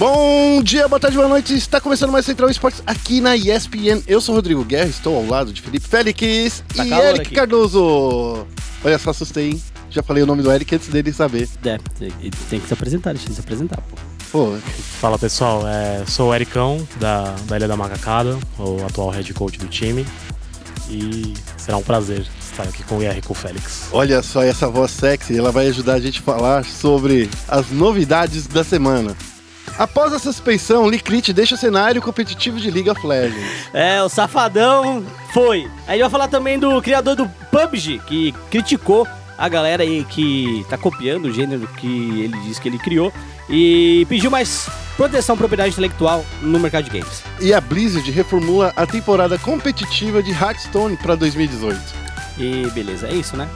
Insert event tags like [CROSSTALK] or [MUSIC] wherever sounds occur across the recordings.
Bom dia, boa tarde, boa noite. Está começando mais Central Esportes aqui na ESPN. Eu sou Rodrigo Guerra, estou ao lado de Felipe Félix Tá e Eric aqui. Cardoso. Olha só, assustei, hein? Já falei o nome do Eric antes dele saber. É, tem, que se apresentar, deixa ele se apresentar, pô. Pô, Fala pessoal, é, sou o Ericão, da, da Ilha da Macacada, o atual head coach do time. E será um prazer estar aqui com o IR e com o Félix. olha só essa voz sexy, ela vai ajudar a gente a falar sobre as novidades da semana. Após a suspensão, Licrit deixa o cenário competitivo de League of Legends. É, o Safadão foi. Aí gente vai falar também do criador do PUBG, que criticou a galera aí que tá copiando o gênero que ele disse que ele criou e pediu mais proteção à propriedade intelectual no mercado de games. E a Blizzard reformula a temporada competitiva de Hearthstone para 2018. E beleza, é isso, né?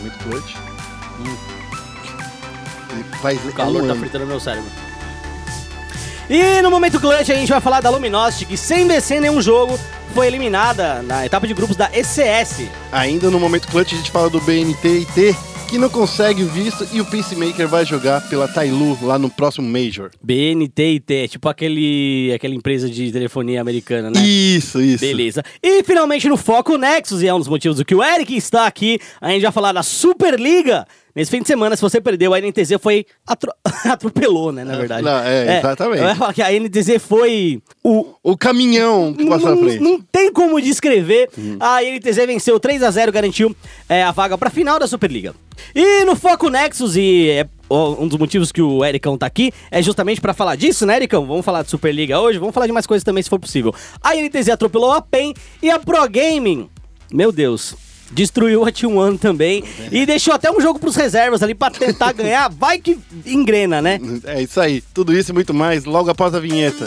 Muito clutch. E Faz O calor um tá ano. fritando meu cérebro. E no momento clutch a gente vai falar da Luminosity, que sem vencer nenhum jogo foi eliminada na etapa de grupos da ECS. Ainda no momento clutch a gente fala do BNT que não consegue visto e o Peacemaker vai jogar pela Tailu lá no próximo Major. BNT, é tipo aquele, aquela empresa de telefonia americana, né? Isso, isso. Beleza. E finalmente no Foco Nexus, e é um dos motivos do que o Eric está aqui, a gente vai falar da Superliga. Nesse fim de semana, se você perdeu, a NTZ foi. atro- [LAUGHS] atropelou, né? Na verdade. Não, é, exatamente. Eu ia falar que a NTZ foi o. O caminhão que passa na Não, frente. não tem como descrever. Uhum. A NTZ venceu 3 a 0 garantiu é, a vaga pra final da Superliga. E no Foco Nexus, e é um dos motivos que o Ericão tá aqui, é justamente pra falar disso, né, Ericão? Vamos falar de Superliga hoje, vamos falar de mais coisas também, se for possível. A NTZ atropelou a PEN e a Pro Gaming, meu Deus, destruiu a T1 também e deixou até um jogo pros reservas ali pra tentar ganhar. [LAUGHS] Vai que engrena, né? É isso aí. Tudo isso e muito mais logo após a vinheta.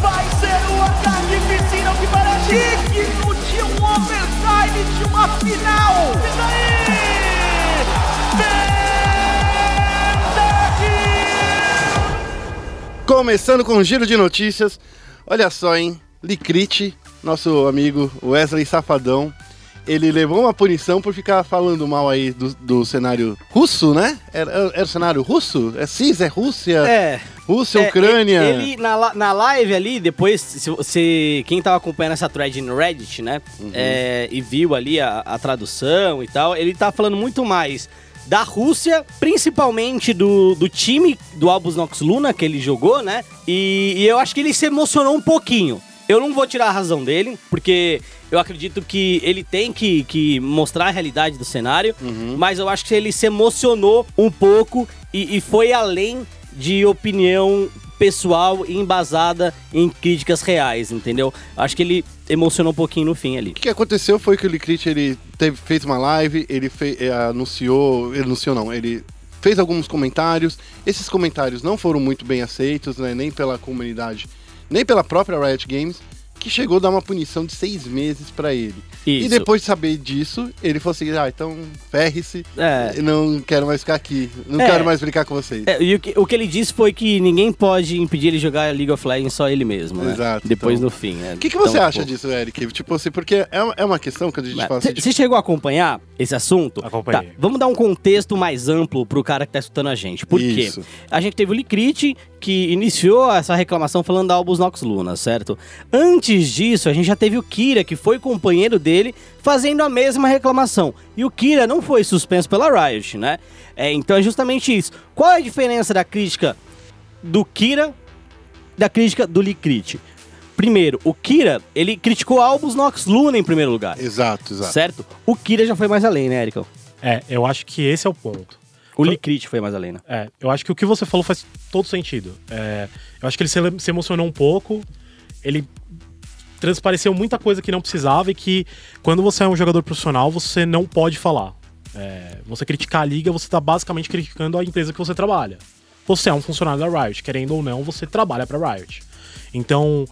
Vai ser o ataque piscina que parece digno de um overtime de uma final. Isso aí! Começando com um giro de notícias. Olha só, hein? Licrit, nosso amigo Wesley Safadão, ele levou uma punição por ficar falando mal aí do, do cenário russo, né? Era, era o cenário russo? É CIS, é Rússia? É. Rússia, É, Ucrânia. Ele, ele na, na live ali, depois, se você. Quem tava acompanhando essa thread no Reddit, né? Uhum. é, e viu ali a, a tradução e tal, ele tá falando muito mais da Rússia, principalmente do, do time do Albus Nox Luna que ele jogou, né? E, e eu acho que ele se emocionou um pouquinho. Eu não vou tirar a razão dele, porque eu acredito que ele tem que, que mostrar a realidade do cenário, mas eu acho que ele se emocionou um pouco e, e foi além de opinião pessoal e embasada em críticas reais, entendeu? Acho que ele emocionou um pouquinho no fim ali. O que aconteceu foi que o Licrit ele teve, fez uma live, ele fe- eh, anunciou, ele anunciou não, ele fez alguns comentários. Esses comentários não foram muito bem aceitos, né, nem pela comunidade, nem pela própria Riot Games, que chegou a dar uma punição de seis meses pra ele. E Isso. depois de saber disso, ele falou assim: ah, então ferre-se, É. não quero mais ficar aqui, não É. quero mais brincar com vocês. É, e o que, o que ele disse foi que ninguém pode impedir ele jogar League of Legends, só ele mesmo, né? Exato, Depois então- no fim, né? O que, que você Então, acha pô. disso, Eric? Tipo assim, porque é uma, é uma questão que a gente fala assim, de Você chegou a acompanhar esse assunto? Acompanhei. Tá, vamos dar um contexto mais amplo pro cara que tá escutando a gente. Por quê? Isso. A gente teve o Licrit, que iniciou essa reclamação falando da Albus Nox Luna, certo? Antes disso, a gente já teve o Kira, que foi companheiro dele, fazendo a mesma reclamação. E o Kira não foi suspenso pela Riot, né? É, então é justamente isso. Qual é a diferença da crítica do Kira da crítica do Licrit? Primeiro, o Kira, ele criticou Albus Nox Luna em primeiro lugar. Exato, exato. Certo? O Kira já foi mais além, né, Ericão? É, eu acho que esse é o ponto. O Licrit foi mais além, né? É, eu acho que o que você falou faz todo sentido. É, eu acho que ele se, se emocionou um pouco, ele transpareceu muita coisa que não precisava e que quando você é um jogador profissional, você não pode falar. É, você criticar a liga, você tá basicamente criticando a empresa que você trabalha. Você é um funcionário da Riot, querendo ou não, você trabalha pra Riot. Então,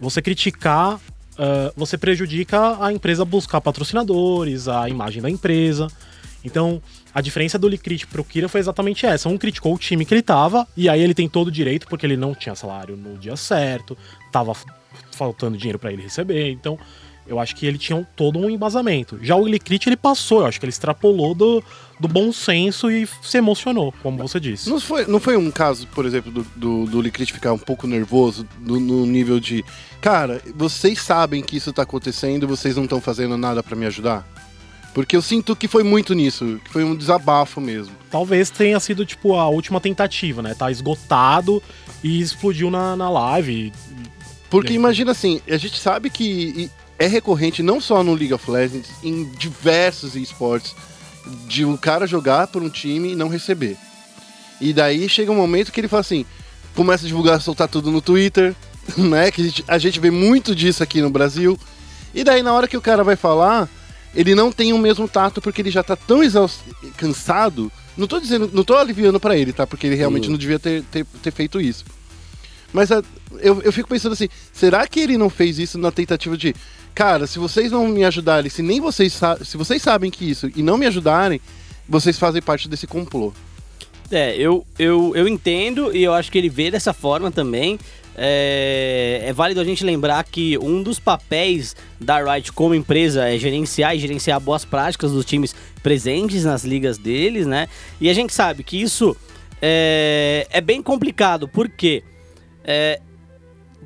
você criticar, ah, você prejudica a empresa buscar patrocinadores, a imagem da empresa. Então, a diferença do Licrit pro Kira foi exatamente essa. Um criticou o time que ele tava, e aí ele tem todo o direito, porque ele não tinha salário no dia certo, tava faltando dinheiro pra ele receber. Então, eu acho que ele tinha um- todo um embasamento. Já o Licrit, ele passou, eu acho que ele extrapolou do, do bom senso e se emocionou, como você disse. Não foi, não foi um caso, por exemplo, do, do, do Licrit ficar um pouco nervoso no, no nível de. Cara, vocês sabem que isso tá acontecendo e vocês não estão fazendo nada pra me ajudar? Porque eu sinto que foi muito nisso, que foi um desabafo mesmo. Talvez tenha sido, tipo, a última tentativa, né? Tá esgotado e explodiu na, na live. Porque imagina assim, a gente sabe que é recorrente não só no League of Legends, em diversos esportes, de um cara jogar por um time e não receber. E daí chega um momento que ele fala assim, começa a divulgar, soltar tudo no Twitter, [LAUGHS] né? Que a gente, a gente vê muito disso aqui no Brasil. E daí na hora que o cara vai falar, ele não tem o mesmo tato porque ele já tá tão exausto, cansado. Não tô dizendo, não tô aliviando pra ele, tá? Porque ele realmente Sim. não devia ter, ter, ter feito isso. Mas a- eu, eu fico pensando assim, será que ele não fez isso na tentativa de, cara, se vocês não me ajudarem, se nem vocês se vocês sabem que isso e não me ajudarem, vocês fazem parte desse complô. É, eu, eu, eu entendo e eu acho que ele vê dessa forma também. É, é válido a gente lembrar que um dos papéis da Riot como empresa é gerenciar e gerenciar boas práticas dos times presentes nas ligas deles, né? E a gente sabe que isso é, é bem complicado, porque é,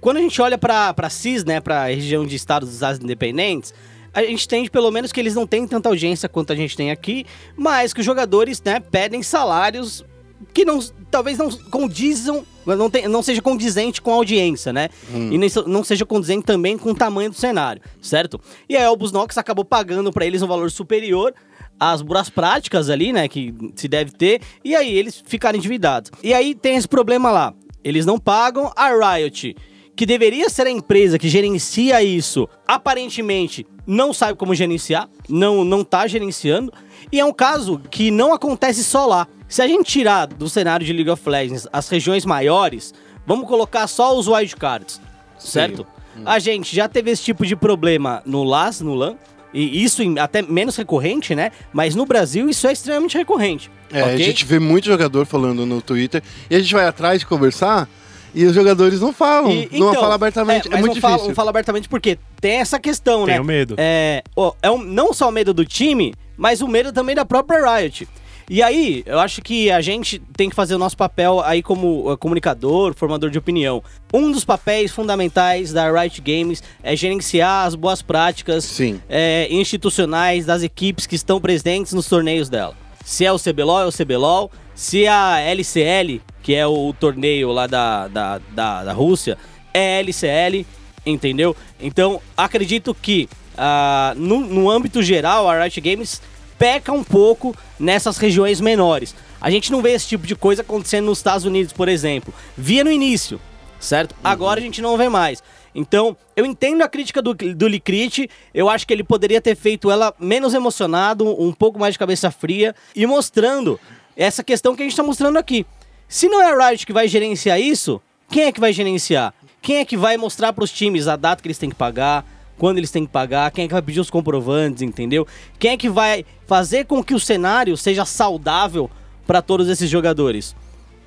quando a gente olha para CIS, né, para a região de estados dos Estados independentes, a gente entende pelo menos que eles não têm tanta audiência quanto a gente tem aqui, mas que os jogadores, né, pedem salários que não, talvez não condizam, não, tem, não seja condizente com a audiência, né? E nem so- não seja condizente também com o tamanho do cenário, certo? E aí a Albus Nox acabou pagando para eles um valor superior às boas práticas ali, né, que se deve ter, e aí eles ficaram endividados. E aí tem esse problema lá, eles não pagam, a Riot, que deveria ser a empresa que gerencia isso, aparentemente não sabe como gerenciar, não, não tá gerenciando, e é um caso que não acontece só lá. Se a gente tirar do cenário de League of Legends as regiões maiores, vamos colocar só os wildcards, certo? A gente já teve esse tipo de problema no LAS, no LAN, e isso até menos recorrente, né? Mas no Brasil isso é extremamente recorrente. É, a ok? gente vê muito jogador falando no Twitter e a gente vai atrás de conversar e os jogadores não falam, E- não então, falam abertamente. É, mas muito não fala- difícil. não fala abertamente porque tem essa questão, né? Tenho medo. É, ó, é um- não só o medo do time, mas o medo também da própria Riot. E aí, eu acho que a gente tem que fazer o nosso papel aí como uh, comunicador, formador de opinião. Um dos papéis fundamentais da Riot Games é gerenciar as boas práticas Sim. é, institucionais das equipes que estão presentes nos torneios dela. Se é o CBLOL, é o CBLOL. Se é a LCL, que é o torneio lá da, da, da, da Rússia, é LCL, entendeu? Então, acredito que ah, no, no âmbito geral, a Riot Games peca um pouco nessas regiões menores. A gente não vê esse tipo de coisa acontecendo nos Estados Unidos, por exemplo. Via no início, certo? Agora a gente não vê mais. Então, eu entendo a crítica do, do eu acho que ele poderia ter feito ela menos emocionado, um pouco mais de cabeça fria, e mostrando essa questão que a gente está mostrando aqui. Se não é a Riot que vai gerenciar isso, quem é que vai gerenciar? Quem é que vai mostrar para os times a data que eles têm que pagar, quando eles têm que pagar, quem é que vai pedir os comprovantes, entendeu? Quem é que vai fazer com que o cenário seja saudável para todos esses jogadores?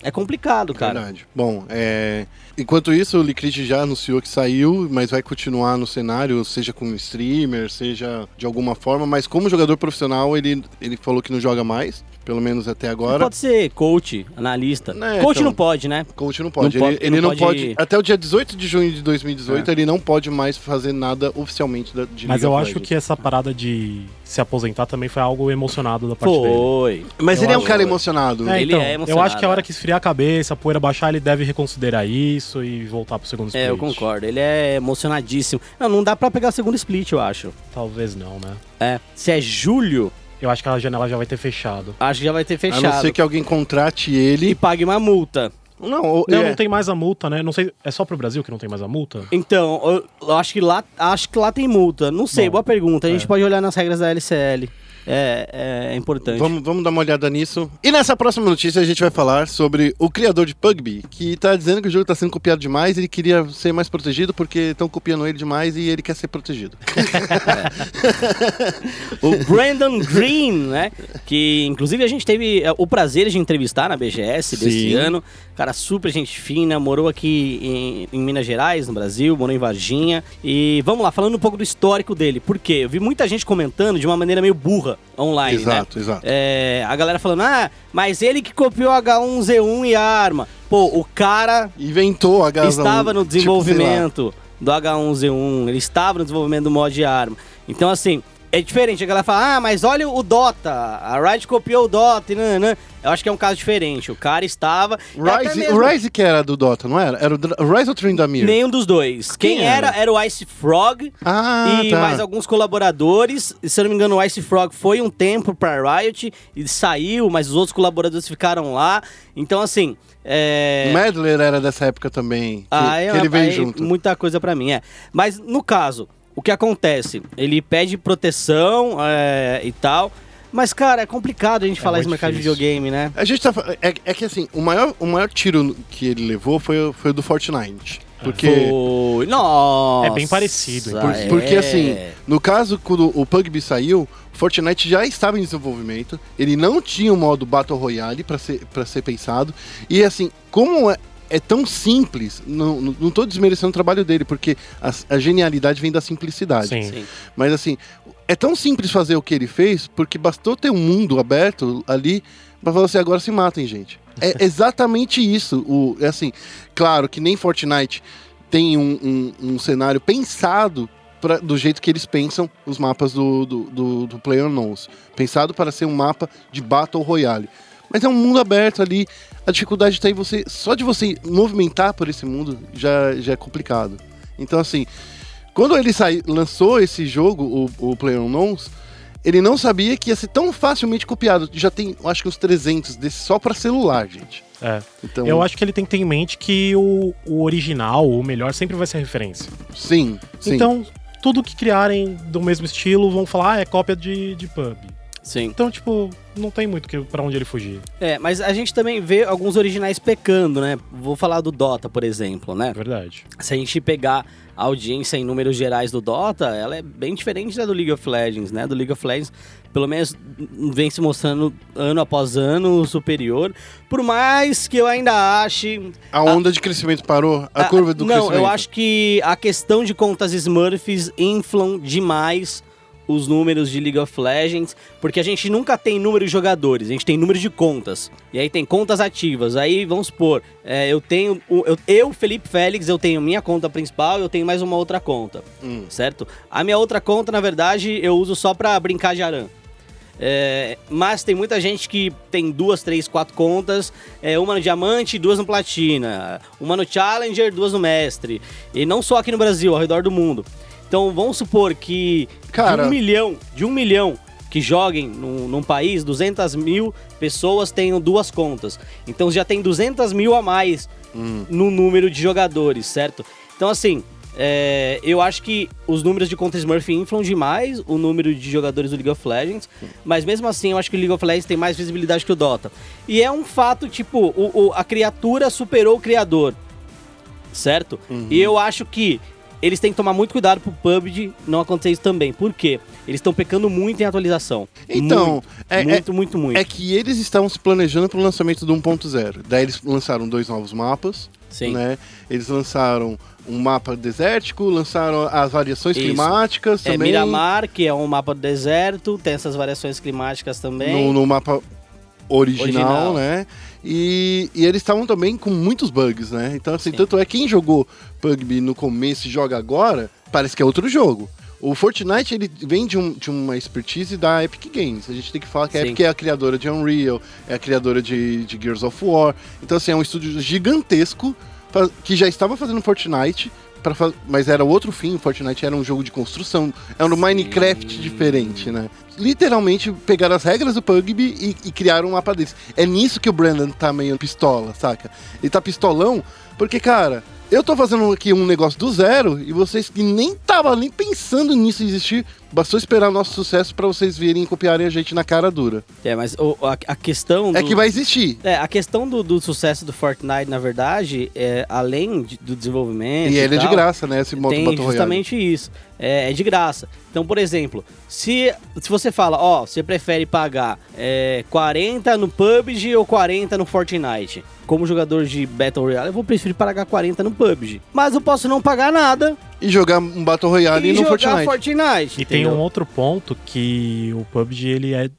É complicado, cara. Verdade. Bom, é, enquanto isso, o Licrit já anunciou que saiu, mas vai continuar no cenário, seja com streamer, seja de alguma forma, mas como jogador profissional, ele, ele falou que não joga mais, pelo menos até agora. Pode ser coach, analista. É, coach então- não pode, né? Coach não pode. Não pode- ele ele não não, pode- pode... Até o dia 18 de junho de 2018, É. ele não pode mais fazer nada oficialmente da, de Mas eu acho que essa parada de se aposentar também foi algo emocionado da parte dele. Foi. Mas Eu ele é um acho- cara emocionado. É, Ele então, é eu emocionado, acho que a hora é. que esfriar a cabeça, a poeira baixar, ele deve reconsiderar isso e voltar pro segundo split. É, eu concordo. Ele é emocionadíssimo. Não, não dá pra pegar segundo split, eu acho. Talvez não, né? É. Se é julho, Eu acho que a janela já vai ter fechado. acho que já vai ter A fechado. não ser que alguém contrate E ele. pague uma multa. Não, Não, é. não tem mais a multa, né? Não sei, é só pro Brasil que não tem mais a multa? Então, eu, eu acho que lá acho que lá tem multa. Não sei, Bom, boa pergunta. A gente é. pode olhar nas regras da LCL. É, é importante. Vamos, vamos dar uma olhada nisso. E nessa próxima notícia a gente vai falar sobre o criador de PUBG, que tá dizendo que o jogo tá sendo copiado demais, ele queria ser mais protegido porque estão copiando ele demais e ele quer ser protegido. [LAUGHS] o Brandon Green, né? Que inclusive a gente teve é, o prazer de entrevistar na BGS desse Sim. ano. Cara, super gente fina, morou aqui em, em Minas Gerais, no Brasil, morou em Varginha. E vamos lá, falando um pouco do histórico dele. Por quê? Eu vi muita gente comentando de uma maneira meio burra online, né? exato, exato. É, a galera falando, ah, mas ele que copiou H1Z1 e a arma. Pô, o cara Inventou a Gaza estava no tipo, desenvolvimento do H1Z1, ele estava no desenvolvimento do mod de arma. Então, assim, é diferente. A galera fala, ah, mas olha o Dota, a Riot copiou o Dota, e nananã. Eu acho que é um caso diferente. O cara estava... Rise, mesmo- o Rise que era do Dota, não era? Era o Rise ou Trindamir? Nenhum dos dois. Quem, Quem era? era? Era o Ice Frog Ah, e tá. mais alguns colaboradores. E, se eu não me engano, o Ice Frog foi um tempo pra Riot e saiu, mas os outros colaboradores ficaram lá. Então, assim... É... O Medler era dessa época também. Que, Ah, que ele veio aí junto. Muita coisa pra mim, é. Mas no caso, o que acontece? Ele pede proteção é, e tal. Mas, cara, é complicado a gente falar muito isso no mercado de videogame, né? A gente tá. É, é que assim, o maior, o maior tiro que ele levou foi, o- foi o do Fortnite. Porque. Foi. Nossa! É bem parecido, Por- é. Porque assim, no caso, quando o PUBG saiu, Fortnite já estava em desenvolvimento, ele não tinha o modo Battle Royale para ser, pra ser pensado, e assim, como é, tão simples, não, tô desmerecendo o trabalho dele, porque a, a genialidade vem da simplicidade. Sim. Sim. Mas assim, é tão simples fazer o que ele fez, porque bastou ter um mundo aberto ali pra falar assim, agora se matem, gente. É [LAUGHS] exatamente isso. O, é assim, claro que nem Fortnite tem um, um, um cenário pensado pra, do jeito que eles pensam os mapas do, do, do, do PlayerUnknowns. Pensado para ser um mapa de Battle Royale. Mas é um mundo aberto ali. A dificuldade está em você. Só de você movimentar por esse mundo já, já é complicado. Então, assim, quando ele sai, lançou esse jogo, o, o PlayerUnknowns, ele não sabia que ia ser tão facilmente copiado. Já tem, acho que uns 300 desses só para celular, gente. É. Então, Eu acho que ele tem que ter em mente que o, o original, o melhor, sempre vai ser referência. sim, sim. Então, tudo que criarem do mesmo estilo vão falar, ah, é cópia de, de pub. Sim. Então, tipo, não tem muito pra onde ele fugir. É, mas a gente também vê alguns originais pecando, né? Vou falar do Dota, por exemplo, né? Verdade. Se a gente pegar a audiência em números gerais do Dota, ela é bem diferente da do League of Legends, né? Do League of Legends, pelo menos vem se mostrando ano após ano superior. Por mais que eu ainda ache. a onda de crescimento parou, a Ah, curva do Não, crescimento. eu acho que a questão de contas Smurfs inflam demais os números de League of Legends, porque a gente nunca tem número de jogadores, a gente tem número de contas. E aí tem contas ativas. Aí vamos supor, é, eu tenho. Eu, eu, Felipe Félix, eu tenho minha conta principal, eu tenho mais uma outra conta. Hum. Certo? A minha outra conta, na verdade, eu uso só pra brincar de aran. É, mas tem muita gente que tem duas, três, quatro contas, é, uma no diamante, duas no platina, uma no challenger, duas no mestre. E não só aqui no Brasil, ao redor do mundo. Então vamos supor que Cara- de um milhão, de um milhão que joguem num, num país, 200 mil pessoas tenham duas contas. Então já tem 200 mil a mais Hum. no número de jogadores, certo? Então assim, é, eu acho que os números de conta Smurf inflam demais o número de jogadores do League of Legends, mas mesmo assim eu acho que o League of Legends tem mais visibilidade que o Dota. E é um fato, tipo, o- o- a criatura superou o criador, certo? E eu acho que eles têm que tomar muito cuidado pro PUBG não acontecer isso também. Por quê? Eles estão pecando muito em atualização. Então, muito, é- muito, muito, muito. É que eles estavam se planejando para o lançamento do 1.0. Daí eles lançaram dois novos mapas, Sim. né? Eles lançaram um mapa desértico, lançaram as variações Isso. climáticas É também. Miramar, que é um mapa do deserto, tem essas variações climáticas também. no, no mapa original, Original. né? E, e eles estavam também com muitos bugs, né? Então, assim, Sim. tanto é quem jogou PUBG no começo e joga agora, parece que é outro jogo. O Fortnite, ele vem de, um- de uma expertise da Epic Games. A gente tem que falar que a Sim. Epic é a criadora de Unreal, é a criadora de, de Gears of War. Então, assim, é um estúdio gigantesco que já estava fazendo Fortnite, pra fa- mas era outro fim. Fortnite era um jogo de construção, era um Minecraft diferente, né? Literalmente pegaram as regras do PUBG e, e criaram um mapa desse. É nisso que o Brandon tá meio pistola, saca? Ele tá pistolão porque, cara, eu tô fazendo aqui um negócio do zero e vocês que nem tava nem pensando nisso existir, bastou esperar o nosso sucesso pra vocês virem e copiarem a gente na cara dura. É, mas o- a, a questão. É do- que vai existir. É, a questão do, do sucesso do Fortnite, na verdade, é, além de- do desenvolvimento. E ele é de tal, graça, né? Esse modo Tem Battle Royale. justamente isso. É, é de graça. Então, por exemplo, se, se você fala, ó, você prefere pagar é, 40 no PUBG ou 40 no Fortnite? Como jogador de Battle Royale, eu vou preferir pagar 40 no PUBG. Mas eu posso não pagar nada E jogar um Battle Royale e no jogar Fortnite. Fortnite. E tem entendeu? um outro ponto que o PUBG ele é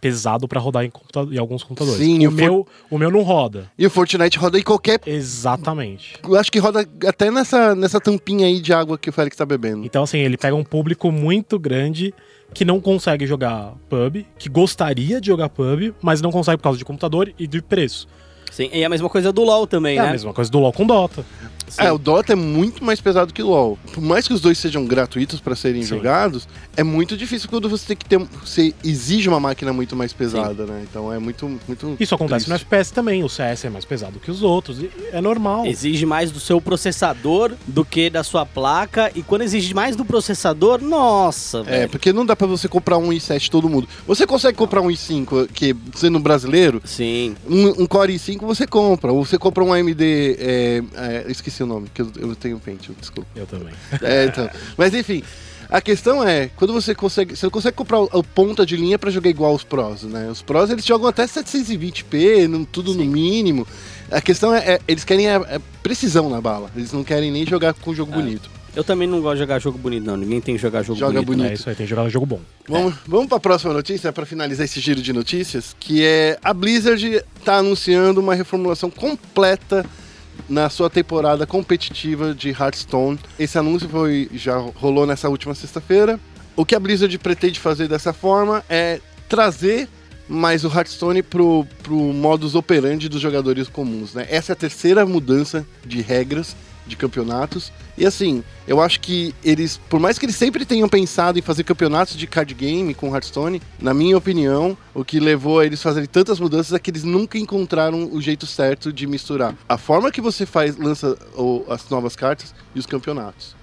pesado pra rodar em, computa- em alguns computadores. Sim, o, o For- meu, o meu não roda. E o Fortnite roda em qualquer. Exatamente. Eu acho que roda até nessa, nessa tampinha aí de água que o Félix tá bebendo. Então, assim, ele pega um público muito grande que não consegue jogar pub, que gostaria de jogar pub, mas não consegue por causa de computador e de preço. Sim, e a mesma coisa do LoL também, É né? a mesma coisa do LoL com Dota. Sim. É, o Dota é muito mais pesado que o LoL. Por mais que os dois sejam gratuitos pra serem Sim. jogados, é muito difícil quando você tem que ter. Você exige uma máquina muito mais pesada, né? Então é muito. muito Isso acontece triste. no FPS também. O CS é mais pesado que os outros. e é normal. Exige mais do seu processador do que da sua placa. E quando exige mais do processador, nossa, É, velho. porque não dá pra você comprar um i7 todo mundo. Você consegue comprar um i5, que sendo brasileiro, Sim. um, um Core i5 você compra. Ou você compra um AMD. É, é, esqueci o nome, que eu, eu tenho Pentium, desculpa. Eu também. É, então. Mas enfim, a questão é, quando você consegue. Você consegue comprar o, o ponta de linha pra jogar igual os pros, né? Os pros eles jogam até 720p, no- tudo no mínimo. A questão é, é, eles querem a, a precisão na bala. Eles não querem nem jogar com jogo bonito. Eu também não gosto de jogar jogo bonito, não. Ninguém tem que jogar jogo Joga bonito. bonito. É isso aí, tem que jogar jogo bom. Vamos, vamos para a próxima notícia para finalizar esse giro de notícias, que é a Blizzard está anunciando uma reformulação completa na sua temporada competitiva de Hearthstone. Esse anúncio foi já rolou nessa última sexta-feira. O que a Blizzard pretende fazer dessa forma é trazer mais o Hearthstone pro, pro modus operandi dos jogadores comuns, né? Essa é a terceira mudança de regras de campeonatos. E assim, eu acho que eles, por mais que eles sempre tenham pensado em fazer campeonatos de card game com Hearthstone, na minha opinião, o que levou a eles fazerem tantas mudanças é que eles nunca encontraram o jeito certo de misturar a forma que você faz, lança o- as novas cartas e os campeonatos.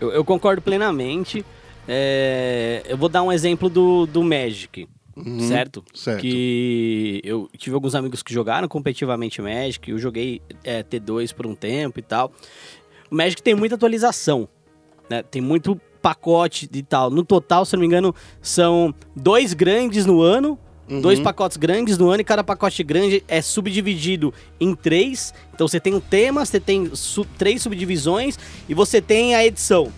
Eu, eu concordo plenamente. É, eu vou dar um exemplo do, do Magic, Uhum, certo? certo. Que eu tive alguns amigos que jogaram competitivamente Magic, eu joguei é, T2 por um tempo e tal. O Magic tem muita atualização, né? Tem muito pacote e tal. No total, se não me engano, são dois grandes no ano, dois Uhum. pacotes grandes no ano e cada pacote grande é subdividido em três. Então você tem um tema, você tem três subdivisões e você tem a edição,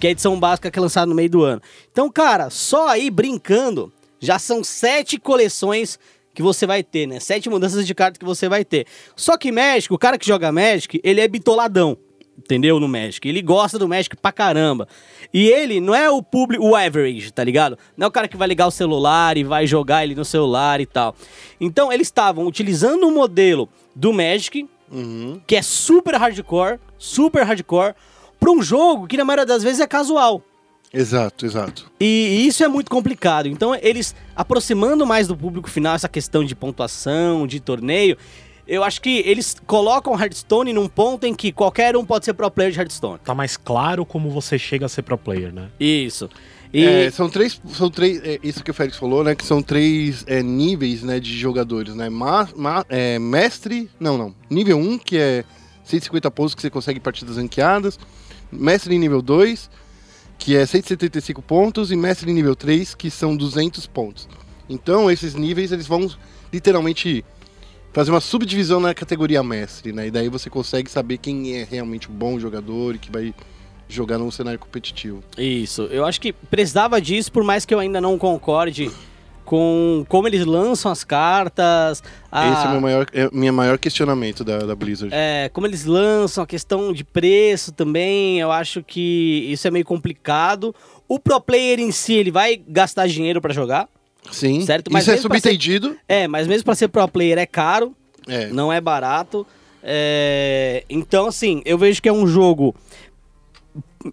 que é a edição básica que é lançada no meio do ano. Então, cara, só aí brincando, já são sete coleções que você vai ter, né? Sete mudanças de cartas que você vai ter. Só que Magic, o cara que joga Magic, ele é bitoladão. Entendeu? No Magic. Ele gosta do Magic pra caramba. E ele não é o público, o average, tá ligado? Não é o cara que vai ligar o celular e vai jogar ele no celular e tal. Então, eles estavam utilizando um modelo do Magic, Uhum. que é super hardcore, super hardcore, pra um jogo que na maioria das vezes é casual. Exato, exato. E isso é muito complicado. Então, eles aproximando mais do público final essa questão de pontuação, de torneio, eu acho que eles colocam Hearthstone num ponto em que qualquer um pode ser pro player de Hearthstone. Tá mais claro como você chega a ser pro player, né? Isso. E É, são três, são três, é, isso que o Félix falou, né? Que são três é, níveis, né, de jogadores, né? Ma, ma- é, mestre, não, não. Nível 1, que é 150 pontos que você consegue em partidas ranqueadas. Mestre em nível 2, que é 175 pontos. E mestre nível 3, que são 200 pontos. Então, esses níveis, eles vão literalmente fazer uma subdivisão na categoria mestre, né? E daí você consegue saber quem é realmente um bom jogador e que vai jogar num cenário competitivo. Isso, eu acho que precisava disso, por mais que eu ainda não concorde com como eles lançam as cartas. a- Esse é o meu maior, é minha maior questionamento da, da Blizzard. é, como eles lançam, a questão de preço também, eu acho que isso é meio complicado. O pro player em si, ele vai gastar dinheiro pra jogar. Sim. certo, mas Isso é pra ser- subentendido. É, mas mesmo pra ser pro player é caro, É. não é barato. É, então, assim, eu vejo que é um jogo,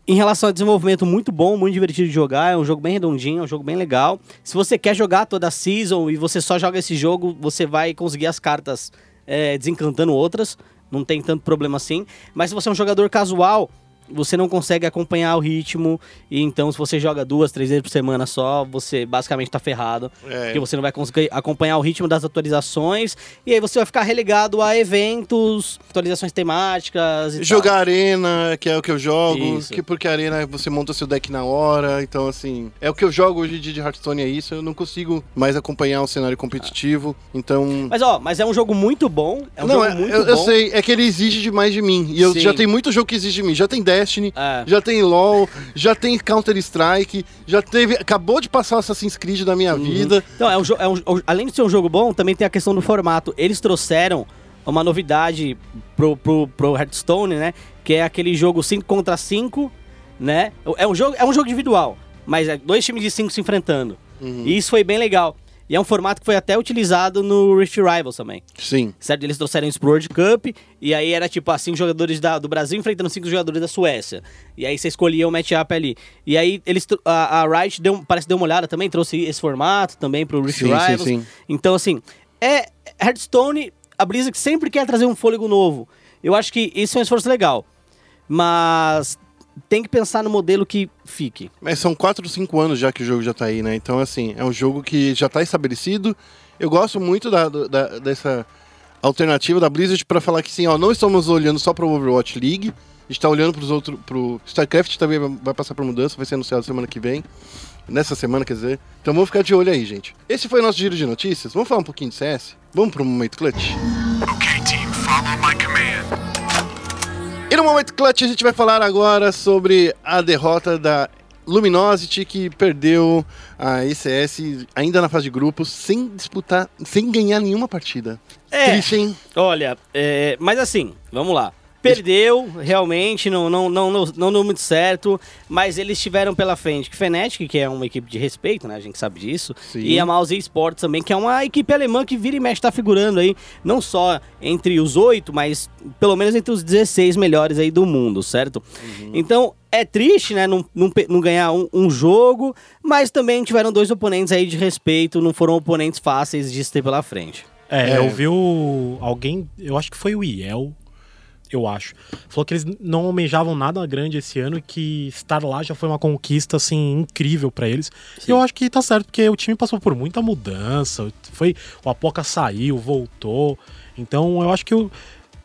em relação ao desenvolvimento, muito bom, muito divertido de jogar. É um jogo bem redondinho, é um jogo bem legal. Se você quer jogar toda a season e você só joga esse jogo, você vai conseguir as cartas é, desencantando outras. Não tem tanto problema assim. Mas se você é um jogador casual você não consegue acompanhar o ritmo. E então, se você joga duas, três vezes por semana só, você basicamente tá ferrado. É. Porque você não vai conseguir acompanhar o ritmo das atualizações. E aí você vai ficar relegado a eventos, atualizações temáticas e Jogar arena, que é o que eu jogo, Isso. que porque arena você monta seu deck na hora, então assim, é o que eu jogo hoje de Hearthstone é isso, eu não consigo mais acompanhar o cenário competitivo, então tal. Mas ó, mas é um jogo muito bom. É um não, jogo é- muito eu, bom. eu sei, é que ele exige demais de mim. E eu Sim. já tenho muito jogo que exige de mim. Já tem Destiny, É. já tem LoL, já tem Counter-Strike, já teve. Acabou de passar o Assassin's Creed da Uhum. minha vida. Então, é um, jo- é um- além de ser um jogo bom, também tem a questão do formato. Eles trouxeram uma novidade pro, pro, pro Hearthstone, né? Que é aquele jogo 5 contra 5, né? É um jogo, é um jogo individual, mas é dois times de 5 se enfrentando. E isso foi bem legal. E é um formato que foi até utilizado no Rift Rivals também. Sim. Certo? Eles trouxeram isso pro World Cup, e aí era tipo assim, jogadores da- do Brasil enfrentando cinco jogadores da Suécia. E aí você escolhia o matchup ali. E aí eles a, a Riot deu, parece que deu uma olhada também, trouxe esse formato também pro Rift Sim, sim, Rivals. sim. Então, assim, é Hearthstone, a Blizzard sempre quer trazer um fôlego novo. Eu acho que isso é um esforço legal. Mas tem que pensar no modelo que fique. Mas são 4 ou 5 anos já que o jogo já tá aí, né? Então, assim, é um jogo que já tá estabelecido. Eu gosto muito da, da- dessa alternativa da Blizzard pra falar que, sim, ó, não estamos olhando só pro Overwatch League. A gente tá olhando pros outros. pro StarCraft também vai- passar por mudança, vai ser anunciado semana que vem. Nessa semana, quer dizer. Então vamos ficar de olho aí, gente. Esse foi o nosso giro de notícias. Vamos falar um pouquinho de CS? Vamos pro momento clutch? Okay, team, follow my command. E no momento clutch a gente vai falar agora sobre a derrota da Luminosity que perdeu a ECS ainda na fase de grupos sem disputar, sem ganhar nenhuma partida. É. Triste, hein? Olha, é, mas assim, vamos lá. Perdeu, realmente, não, não, não, não, não deu muito certo, mas eles tiveram pela frente que Fnatic, que é uma equipe de respeito, né? A gente sabe disso. Sim. E a Mouse Esports também, que é uma equipe alemã que vira e mexe tá figurando aí, não só entre os oito, mas pelo menos entre os 16 melhores aí do mundo, certo? Então, é triste, né? Não, não, não ganhar um, um jogo, mas também tiveram dois oponentes aí de respeito, não foram oponentes fáceis de se ter pela frente. É, É. eu vi o, alguém, eu acho que foi o Iel, eu acho. Falou que eles não almejavam nada grande esse ano e que estar lá já foi uma conquista, assim, incrível pra eles. E eu acho que tá certo, porque o time passou por muita mudança. Foi, o Apoca saiu, voltou. Então eu acho que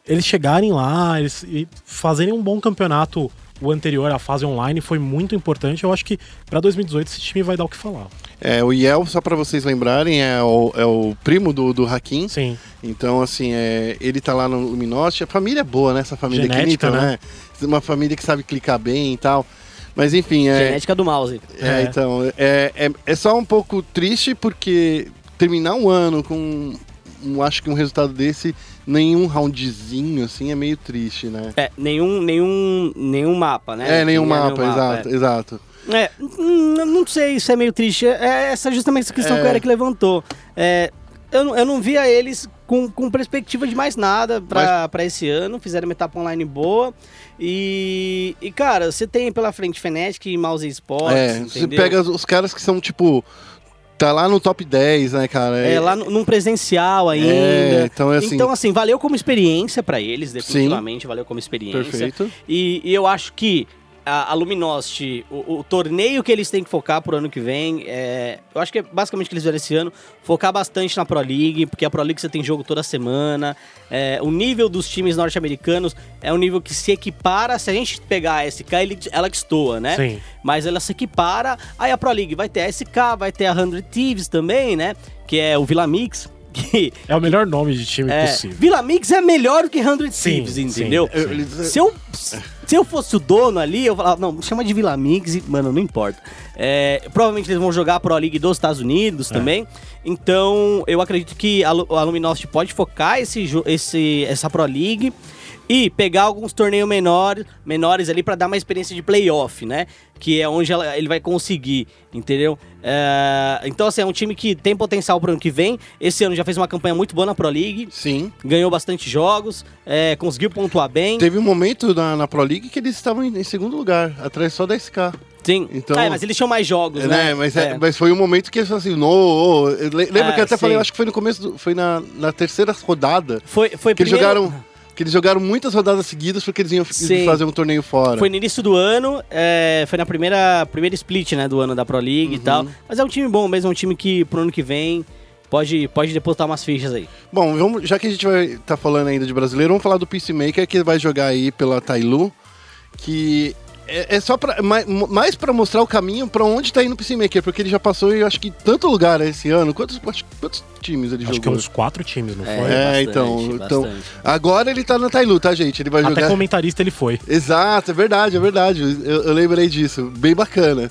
eles chegarem lá, eles e fazerem um bom campeonato, o anterior, a fase online, foi muito importante. Eu acho que pra 2018 esse time vai dar o que falar. É, o Yel, só pra vocês lembrarem, é o, é o primo do, do Hakim. Sim. Então, assim, é, ele tá lá no Luminosity. A família é boa, né? Essa família Genética, Clinton, né? né? Uma família que sabe clicar bem e tal. Mas enfim, é. Genética do mouse. É, É. então, é, é, é só um pouco triste porque terminar um ano com, um, acho que um resultado desse, nenhum roundzinho, assim, é meio triste, né? É, nenhum, nenhum, nenhum mapa, né? É, nenhum Tinha mapa, exato, exato. É, É, hum, não sei se é meio triste. É essa justamente essa questão É. que o Eric levantou. É, eu, não- eu não via eles com, com perspectiva de mais nada pra, pra esse ano. Fizeram uma etapa online boa. E, e cara, você tem pela frente Fnatic e Mouse Sports. é, você entendeu? pega os caras que são, tipo, tá lá no top 10, né, cara? É, lá no- num presencial ainda. É, então é assim, Então, assim, valeu como experiência pra eles, definitivamente valeu como experiência. perfeito. E, e eu acho que a, a Luminosity, o, o torneio que eles têm que focar pro ano que vem, é, eu acho que é basicamente o que eles fizeram esse ano, focar bastante na Pro League, porque a Pro League você tem jogo toda semana. é, o nível dos times norte-americanos é um nível que se equipara. Se a gente pegar a SK, ele, ela que estoa, né? Sim. Mas ela se equipara. Aí a Pro League vai ter a SK, vai ter a 100 Thieves também, né? Que é o Vila Mix. [LAUGHS] Que É o melhor nome de time é, possível. Vila Mix é melhor do que 100 Sim, Thieves, sim, entendeu? sim. Eles- Se eu, se eu fosse o dono ali, eu falava, não, chama de Vila Mix e, mano, não importa. É, provavelmente eles vão jogar a Pro League dos Estados Unidos também. Então, eu acredito que a, a Luminosity pode focar esse, esse, essa Pro League e pegar alguns torneios menores, menores ali pra dar uma experiência de playoff, né? Que é onde ela- ele vai conseguir, entendeu? É, então, assim, é um time que tem potencial pro ano que vem. Esse ano já fez uma campanha muito boa na Pro League Sim. ganhou bastante jogos, é, conseguiu pontuar bem. Teve um momento na, na Pro League que eles estavam em, em segundo lugar, atrás só da SK. Sim. Então- É, mas eles tinham mais jogos, É, né? né? Mas, é- É. mas foi um momento que eles falaram assim, no, le- lembra É, que eu até falei, sim. eu acho que foi no começo, do- foi na, na terceira rodada, Foi, foi que eles primeiro- jogaram Que eles jogaram muitas rodadas seguidas porque eles iam Sim. fazer um torneio fora. Foi no início do ano, é, foi na primeira, primeira split, né, do ano da Pro League e tal. Mas é um time bom mesmo, é um time que pro ano que vem pode, pode depositar umas fichas aí. Bom, vamos, já que a gente vai estar falando ainda de brasileiro, vamos falar do Peacemaker, que vai jogar aí pela Tailu, que é, é só pra, mais, mais para mostrar o caminho pra onde tá indo o Peacemaker, porque ele já passou em, acho que, tanto lugar esse ano. Quantos, acho que quantos times ele Acho que jogou? uns quatro times, não foi? É, bastante, então, então bastante. agora ele tá na Tailu, tá, gente? Ele vai Até jogar... comentarista ele foi. Exato, é verdade, é verdade. Eu, eu lembrei disso. Bem bacana.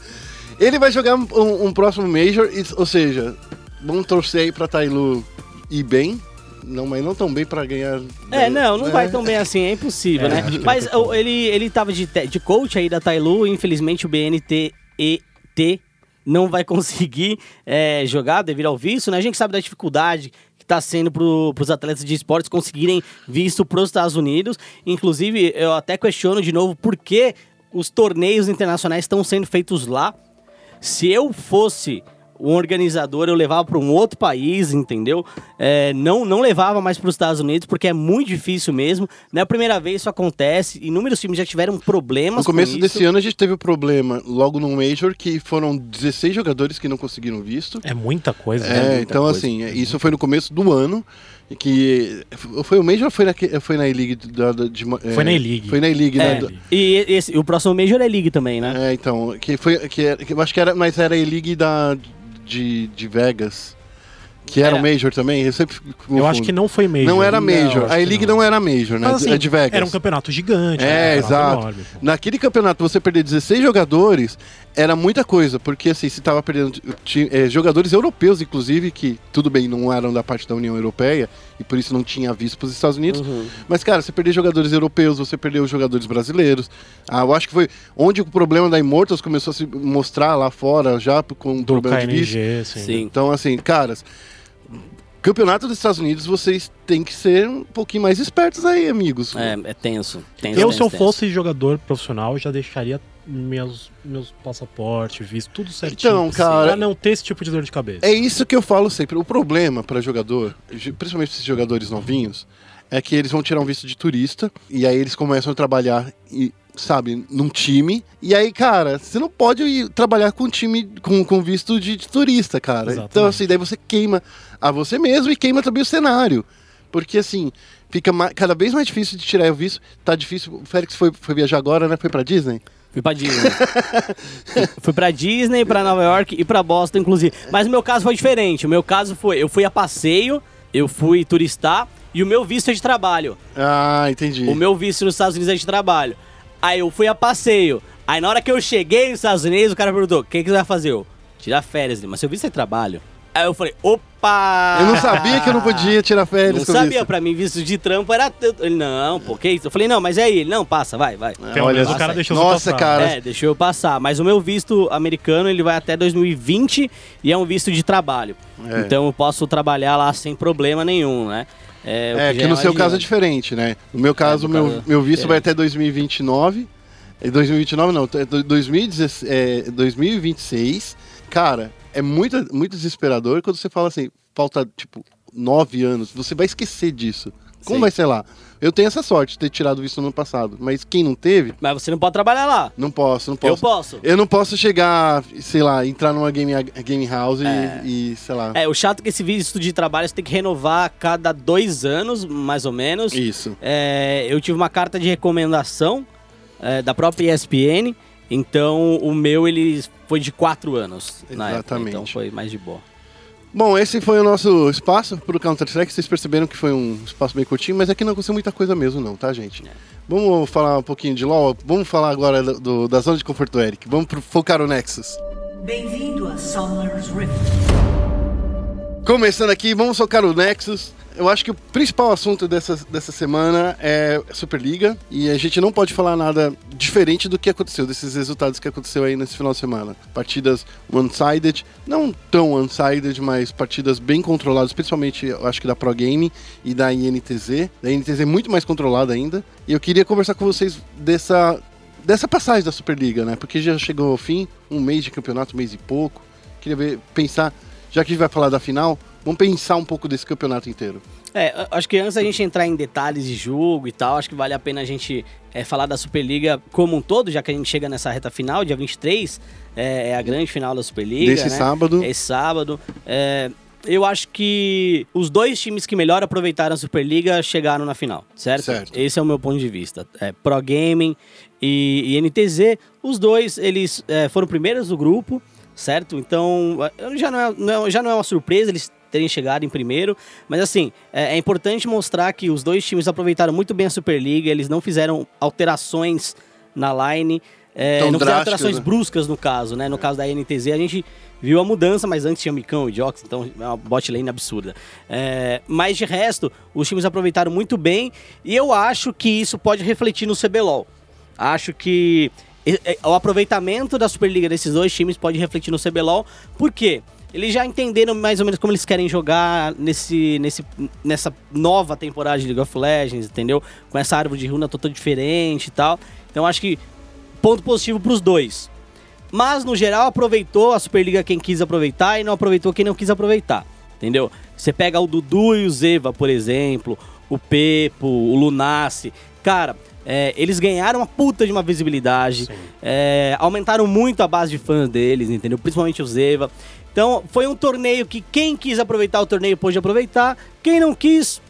Ele vai jogar um, um próximo Major, ou seja, vamos torcer aí pra Tailu ir bem. Não, mas não tão bem pra ganhar. É, não, não É. vai tão bem assim, é impossível, É, né? Mas ele, ele tava de, te- de coach aí da Tailu, infelizmente o BNTET não vai [LAUGHS] conseguir é, jogar devido ao visto, né? A gente sabe da dificuldade que tá sendo pro, pros atletas de esportes conseguirem visto pros Estados Unidos. Inclusive, eu até questiono de novo por que os torneios internacionais estão sendo feitos lá. Se eu fosse um organizador, eu levava para um outro país, entendeu? É, não, não levava mais para os Estados Unidos, porque é muito difícil mesmo. Não é a primeira vez que isso acontece. Inúmeros times já tiveram problemas No começo com desse isso. ano a gente teve o problema, logo no Major, que foram 16 jogadores que não conseguiram visto. É muita coisa. É, né? muita então coisa. assim, isso foi no começo do ano. Que foi o Major ou foi na, foi na E-League? é, Foi na E-League. Foi na E-League, né? É, do- e esse, o próximo Major é League também, né? É, então, que foi. Que, era- que eu acho que era. Mas era a E-League da. De, de Vegas. Que era o Era. Major também. Eu sempre Eu acho que não foi Major. Não era Não, Major. acho a que E-League não. não. era Major, né? Mas, assim, é de Vegas. Era um campeonato gigante. É, né? Um campeonato exato. enorme. Naquele campeonato, você perder 16 jogadores era muita coisa, porque assim, se tava perdendo ti- eh, jogadores europeus, inclusive, que tudo bem, não eram da parte da União Europeia, e por isso não tinha visto para os Estados Unidos. Uhum. Mas, cara, você perder jogadores europeus, você perdeu os jogadores brasileiros. Ah, eu acho que foi onde o problema da Immortals começou a se mostrar lá fora, já com Do problema de visto. KNG, sim. Sim. Então, assim, caras, campeonato dos Estados Unidos, vocês têm que ser um pouquinho mais espertos aí, amigos. É, é tenso. tenso Eu, tenso, se eu tenso. fosse jogador profissional, já deixaria meus, meus passaportes, visto, tudo certinho. Então, cara- Pra não ter esse tipo de dor de cabeça. É isso que eu falo sempre. O problema para jogador, principalmente esses jogadores novinhos, é que eles vão tirar um visto de turista e aí eles começam a trabalhar e sabe, num time. E aí, cara, você não pode ir trabalhar com time com, com visto de, de turista, cara. Exatamente. Então, assim, daí você queima a você mesmo e queima também o cenário. Porque, assim, fica ma- cada vez mais difícil de tirar o visto. Tá difícil. O Félix foi, foi viajar agora, né? Foi pra Disney? Fui pra Disney. [LAUGHS] fui pra Disney, pra Nova York e pra Boston, inclusive. Mas o meu caso foi diferente. O meu caso foi, eu fui a passeio, eu fui turistar e o meu visto é de trabalho. Ah, entendi. O meu visto nos Estados Unidos é de trabalho. Aí eu fui a passeio. Aí na hora que eu cheguei nos Estados Unidos, o cara perguntou: o que, que você vai fazer? Eu, tirar férias, mas seu visto é de trabalho. Aí eu falei, opa! Eu não sabia que eu não podia tirar férias Não com sabia, visto. pra mim, visto de trampo era. tanto. Ele, não, pô, que isso? Eu falei, não, mas é aí. Ele, não, passa, vai, vai. Pelo olha o cara deixou Nossa, passar. cara. É, deixou eu passar. Mas o meu visto americano, ele vai até 2020 e é um visto de trabalho. É. Então eu posso trabalhar lá sem problema nenhum, né? o É, que já no seu caso é diferente, né? No meu caso, no meu, caso, meu visto vai até 2029. É 2029 não, é do- 2016, é 2026. Cara, é muito, muito desesperador quando você fala assim, falta tipo nove anos, você vai esquecer disso. Como Sim. vai ser lá? Eu tenho essa sorte de ter tirado visto no ano passado, mas quem não teve, Mas você não pode trabalhar lá. não posso, não Eu posso. posso. Eu não posso chegar, sei lá, entrar numa game, game house e- É. e, sei lá. É, o chato é que esse visto de trabalho você tem que renovar a cada dois anos, mais ou menos. Isso. É, eu tive uma carta de recomendação é, da própria ESPN, então o meu ele foi de quatro anos na época, Exatamente. então foi mais de boa. Bom, esse foi o nosso espaço pro Counter-Strike. Vocês perceberam que foi um espaço bem curtinho, mas aqui não aconteceu muita coisa mesmo não, tá, gente? É. Vamos falar um pouquinho de LoL, vamos falar agora do, do- da zona de conforto Eric. Vamos pro, focar no Nexus. Bem-vindo a Summer's Rift. Começando aqui, vamos focar o Nexus. Eu acho que o principal assunto dessa, dessa semana é Superliga e a gente não pode falar nada diferente do que aconteceu, desses resultados que aconteceu aí nesse final de semana. Partidas one-sided, não tão one-sided, mas partidas bem controladas, principalmente eu acho que da Pro Game e da INTZ. Da INTZ é muito mais controlada ainda. E eu queria conversar com vocês dessa, dessa passagem da Superliga, né? Porque já chegou ao fim, um mês de campeonato, um mês e pouco. Queria ver, pensar, já que a gente vai falar da final, vamos pensar um pouco desse campeonato inteiro. É, acho que antes da gente entrar em detalhes de jogo e tal, acho que vale a pena a gente é, falar da Superliga como um todo, já que a gente chega nessa reta final, dia 23, é, é a grande final da Superliga. Desse né? sábado. Esse sábado. É, eu acho que os dois times que melhor aproveitaram a Superliga chegaram na final, certo? Certo. Esse é o meu ponto de vista. É, Pro Gaming e, e NTZ, os dois, eles é, foram primeiros do grupo, certo? Então, é, já não, é, não é- já não é uma surpresa eles terem chegado em primeiro, mas assim, é, é importante mostrar que os dois times aproveitaram muito bem a Superliga, eles não fizeram alterações na line, é, não fizeram alterações né? bruscas no caso, né? No caso da NTZ, a gente viu a mudança, mas antes tinha Micão e Jox, então é uma bot lane absurda. É, mas de resto, os times aproveitaram muito bem e eu acho que isso pode refletir no CBLOL. Acho que o aproveitamento da Superliga desses dois times pode refletir no CBLOL, por quê? Eles já entenderam mais ou menos como eles querem jogar nesse, nesse, nessa nova temporada de League of Legends, entendeu? Com essa árvore de runa toda diferente e tal. Então acho que ponto positivo pros dois. Mas, no geral, aproveitou a Superliga quem quis aproveitar e não aproveitou quem não quis aproveitar. Entendeu? Você pega o Dudu e o Zeva, por exemplo, o Pepo, o Lunassi. Cara, é, eles ganharam uma puta de uma visibilidade. é, aumentaram muito a base de fãs deles, entendeu? Principalmente o Zeva. Então, foi um torneio que quem quis aproveitar o torneio pôde aproveitar. Quem não quis,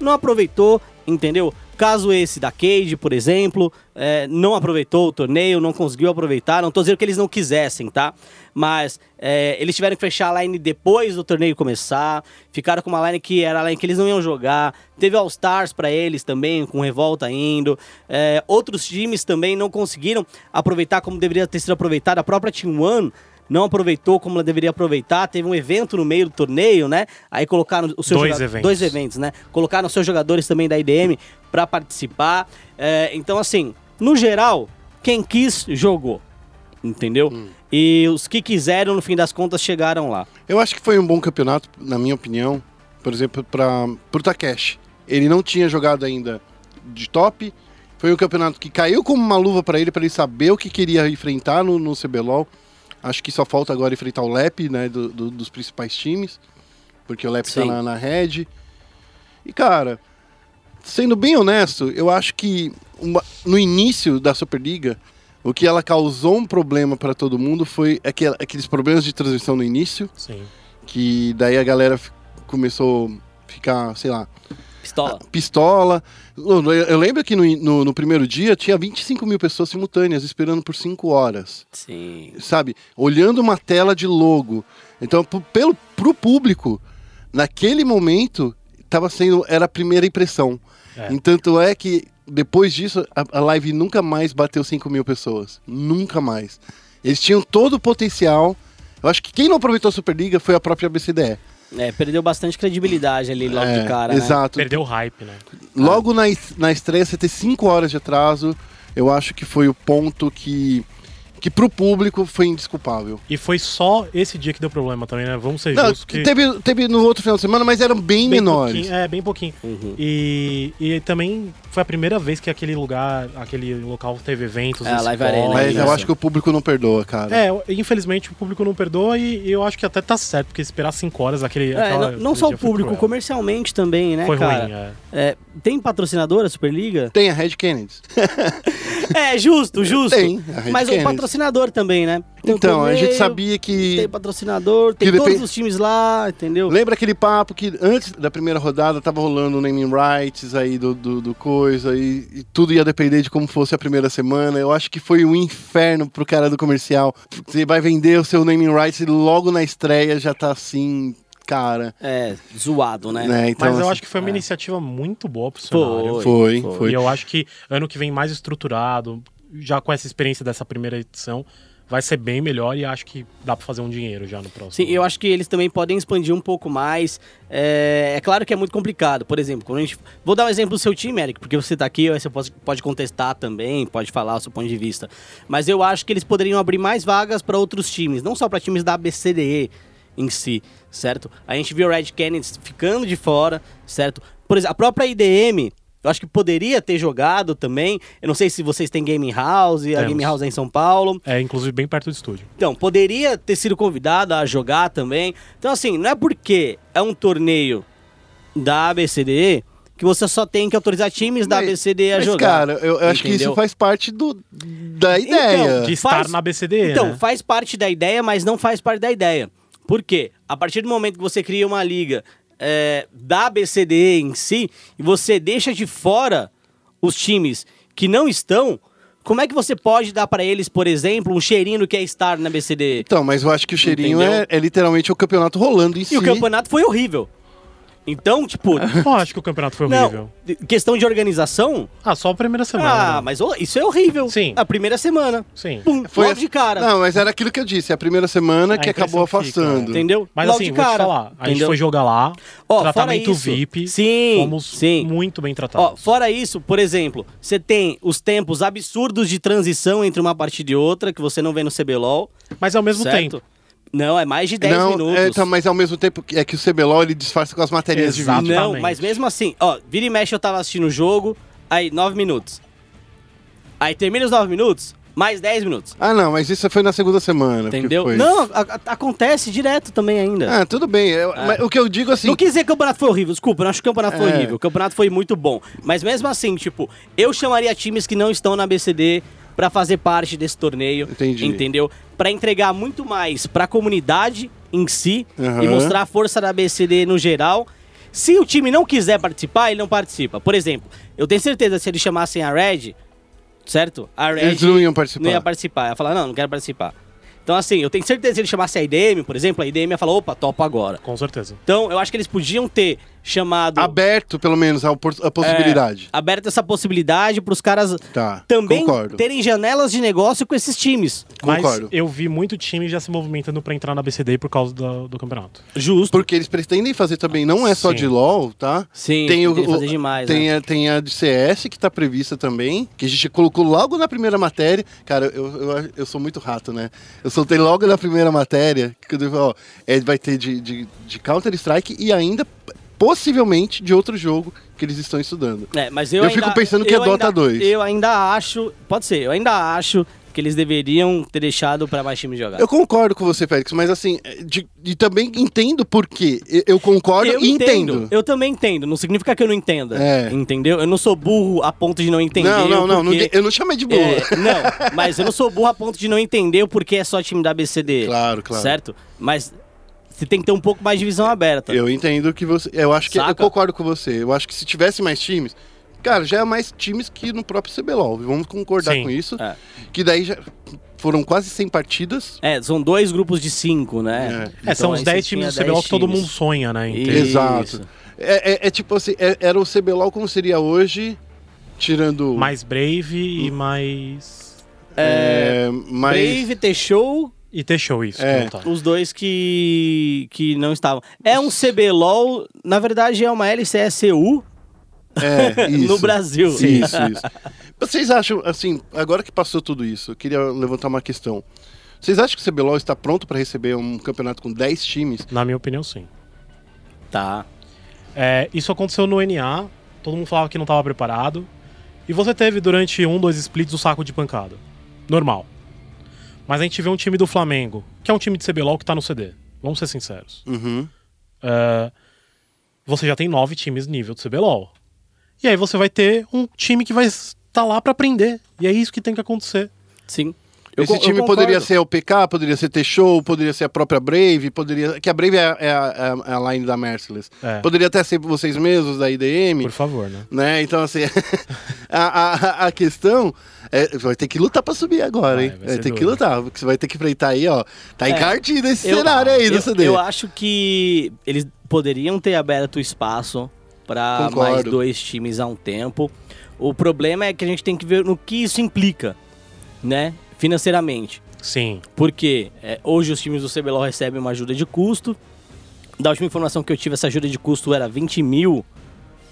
não aproveitou, entendeu? Caso esse da Cade, por exemplo, é, não aproveitou o torneio, não conseguiu aproveitar. Não tô dizendo que eles não quisessem, tá? Mas é, eles tiveram que fechar a line depois do torneio começar. Ficaram com uma line que era a line que eles não iam jogar. Teve All-Stars pra eles também, com revolta indo. É, outros times também não conseguiram aproveitar como deveria ter sido aproveitado. A própria Team One não aproveitou como ela deveria aproveitar. Teve um evento no meio do torneio, né? Aí colocaram o seu Dois joga- eventos. dois eventos, né? Colocaram seus jogadores também da IDM pra participar. É, então, assim, no geral, quem quis jogou, entendeu? Hum. E os que quiseram, no fim das contas, chegaram lá. Eu acho que foi um bom campeonato, na minha opinião. Por exemplo, para o Takeshi. Ele não tinha jogado ainda de top. Foi um campeonato que caiu como uma luva para ele, para ele saber o que queria enfrentar no, no CBLOL. Acho que só falta agora enfrentar o Lep, né, do- do- dos principais times. Porque o Lep tá Sim. na, na red. E, cara, sendo bem honesto, eu acho que uma- no início da Superliga, o que ela causou um problema para todo mundo foi aquel- aqueles problemas de transmissão no início Sim. que daí a galera começou a ficar, sei lá, Pistola. pistola. Eu, lembro que no, no, no primeiro dia tinha 25 mil pessoas simultâneas esperando por 5 horas, Sim. sabe? Olhando uma tela de logo. Então, pelo, pro público, naquele momento, tava sendo, era a primeira impressão. É. Entanto é que depois disso, a, a live nunca mais bateu 5 mil pessoas. Nunca mais. Eles tinham todo o potencial. Eu acho que quem não aproveitou a Superliga foi a própria BCDE. É, perdeu bastante credibilidade ali logo É, de cara, né? Exato. Perdeu o hype, né? Logo na, na estreia, você ter 5 horas de atraso, eu acho que foi o ponto que, que pro público foi indesculpável. E foi só esse dia que deu problema também, né? Vamos ser Não, justos que... teve, teve no outro final de semana, mas eram bem, bem menores. é, bem pouquinho. Uhum. E, e também foi a primeira vez que aquele lugar, aquele local teve eventos. É, a Live. Arena, Mas Isso. eu acho que o público não perdoa, cara. É, infelizmente o público não perdoa e eu acho que até tá certo, porque esperar 5 horas aquele. É, aquela- não, não só o público, cruel. comercialmente também, né, Foi cara? ruim, é. É, tem patrocinador a Superliga? Tem a Red Kennedy. [LAUGHS] É, justo, justo. Tem, a Red Mas o Kennedy. patrocinador também, né? Tem o Então, a gente sabia que. Tem patrocinador, tem que todos os times lá, entendeu? Lembra aquele papo que antes da primeira rodada tava rolando o naming rights aí do, do, do coisa e, e tudo ia depender de como fosse a primeira semana. Eu acho que foi um inferno pro cara do comercial. Você vai vender o seu naming rights e logo na estreia já tá assim, cara. É, zoado, né? Né? Então, Mas eu assim, acho que foi uma iniciativa muito boa pro Foi. cenário. Foi, Foi. foi. E eu acho que ano que vem mais estruturado, já com essa experiência dessa primeira edição, vai ser bem melhor e acho que dá pra fazer um dinheiro já no próximo. Sim, eu acho que eles também podem expandir um pouco mais. É, é claro que é muito complicado. Por exemplo, quando a gente. Vou dar um exemplo do seu time, Eric, porque você tá aqui, você pode, pode contestar também, pode falar o seu ponto de vista. Mas eu acho que eles poderiam abrir mais vagas para outros times, não só para times da ABCDE em si, certo? A gente viu o Red Kennedy ficando de fora, certo? Por exemplo, a própria IDM. Eu acho que poderia ter jogado também. Eu não sei se vocês têm Game House, a. Game House é em São Paulo. É, inclusive, bem perto do estúdio. Então, poderia ter sido convidado a jogar também. Então, assim, não é porque é um torneio da ABCDE que você só tem que autorizar times da Mas- ABCDE a Mas, jogar. cara, eu, eu acho que isso faz parte do, da ideia. De estar Faz- na BCDE, Então, né? faz parte da ideia, mas não faz parte da ideia. Por quê? A partir do momento que você cria uma liga é, da BCDE em si, e você deixa de fora os times que não estão, como é que você pode dar pra eles, por exemplo, um cheirinho do que é estar na BCDE? Então, mas eu acho que o cheirinho é, é literalmente o campeonato rolando em si. E o campeonato foi horrível. Então, tipo, [LAUGHS] Eu acho que o campeonato foi horrível. não, questão de organização, Ah, só a primeira semana. ah, mas ô, isso é horrível. Sim. A primeira semana. Sim. Pum, Foi logo de cara. Não, mas era aquilo que eu disse, a primeira semana A que acabou impressão que fica, afastando. Entendeu? Mas logo assim, de vou te cara. falar. A gente foi jogar lá, Ó, tratamento fora isso- VIP. Sim, Fomos sim. muito bem Ó, tratados. fora isso, por exemplo, você tem os tempos absurdos de transição entre uma partida e outra, que você não vê no CBLOL. Mas ao mesmo certo? tempo. Não, é mais de 10 não, minutos. é, mas ao mesmo tempo é que o CBLOL ele disfarça com as matérias de vídeo. Não, mas mesmo assim, ó, vira e mexe eu tava assistindo o jogo, aí 9 minutos. Aí termina os 9 minutos, mais 10 minutos. Ah, não, mas isso foi na segunda semana. Entendeu? foi. Não, a- a- acontece direto também ainda. Ah, tudo bem. eu- mas o que eu digo assim. Não quis dizer que o campeonato foi horrível, desculpa, eu não acho que o campeonato foi É. horrível. O campeonato foi muito bom. Mas mesmo assim, tipo, eu chamaria times que não estão na BCD pra fazer parte desse torneio. Entendi. Entendeu? Pra entregar muito mais pra comunidade em si Aham. e mostrar a força da BCD no geral. Se o time não quiser participar, ele não participa. Por exemplo, eu tenho certeza se eles chamassem a Red, certo? A Red Eles não iam participar. não ia participar. Ia falar, não, não quero participar. Então, assim, eu tenho certeza que se ele chamasse a IDM, por exemplo, a IDM ia falar, opa, topa agora. Com certeza. Então, eu acho que eles podiam ter chamado. Aberto, pelo menos, a, a possibilidade. É, aberto essa possibilidade para os caras Tá. também Concordo. terem janelas de negócio com esses times. Concordo. Mas eu vi muito time já se movimentando pra entrar na BCD por causa do, do campeonato. Justo. Porque eles pretendem fazer também, não é só Sim. de LoL, tá? Sim, tem o, fazer demais, tem, né? a, tem a de CS que tá prevista também, que a gente colocou logo na primeira matéria. Cara, eu, eu, eu sou muito rato, né? Eu soltei logo na primeira matéria, que eu digo, ó, é, vai ter de, de, de Counter-Strike e ainda possivelmente de outro jogo que eles estão estudando. É, mas eu, Eu ainda- fico pensando que é Dota ainda- 2. Eu ainda acho. Pode ser, eu ainda acho que eles deveriam ter deixado para mais times jogar. Eu concordo com você, Félix, mas assim, de, e também entendo por quê. Eu, eu concordo Eu e entendo. Eu também entendo. Não significa que eu não entenda. É. Entendeu? Eu não sou burro a ponto de não entender. não, não, não, não porquê- de- eu não chamei de boa. É, não, mas eu não sou burro a ponto de não entender o porquê é só time da BCD. Claro, claro. Certo? Mas você tem que ter um pouco mais de visão aberta. Eu entendo que você. Eu acho que. Eu Saca? concordo com você. Eu acho que se tivesse mais times. Cara, já é mais times que no próprio CBLOL. Vamos concordar Sim. com isso. É. Que daí já foram quase 100 partidas. É, são dois grupos de cinco, né? É, são Então, os aí 10 você times do CBLOL 10 que todo mundo sonha, né? Exato. É, é- é tipo assim, é- era o CBLOL como seria hoje, tirando. Mais Brave e mais. É, mais. Brave, T-Show, E T-Show isso. É. tá. os dois que, que não estavam. É um CBLOL, na verdade é uma LCSU É, [LAUGHS] isso. no Brasil. Isso, isso. [LAUGHS] Vocês acham, assim, agora que passou tudo isso, eu queria levantar uma questão. Vocês acham que o CBLOL está pronto para receber um campeonato com 10 times? Na minha opinião, sim. Tá. É, isso aconteceu no NA, todo mundo falava que não estava preparado. E você teve durante um, dois splits o saco de pancada. Normal. Mas a gente vê um time do Flamengo, que é um time de CBLOL que tá no CD. Vamos ser sinceros. Uhum. É, você já tem nove times nível de CBLOL. E aí você vai ter um time que vai estar lá pra aprender. E é isso que tem que acontecer. Sim. Esse co- time poderia ser o PK, poderia ser T-Show, poderia ser a própria Brave, poderia. Que a Brave é, a- é a, é a line da Merciless. É. Poderia até ser vocês mesmos, da IDM. Por favor, né? Né? Então, assim, [LAUGHS] a, a, a questão é. Vai ter que lutar pra subir agora, hein? vai Vai, ter que lutar, porque você vai ter que enfrentar aí, ó. Tá É. encardido esse Eu- cenário aí do eu, CD. eu acho que eles poderiam ter aberto espaço para mais dois times há um tempo. O problema é que a gente tem que ver no que isso implica, né? Financeiramente. Sim. Porque é, hoje os times do CBLOL recebem uma ajuda de custo. Da última informação que eu tive, essa ajuda de custo era 20 mil,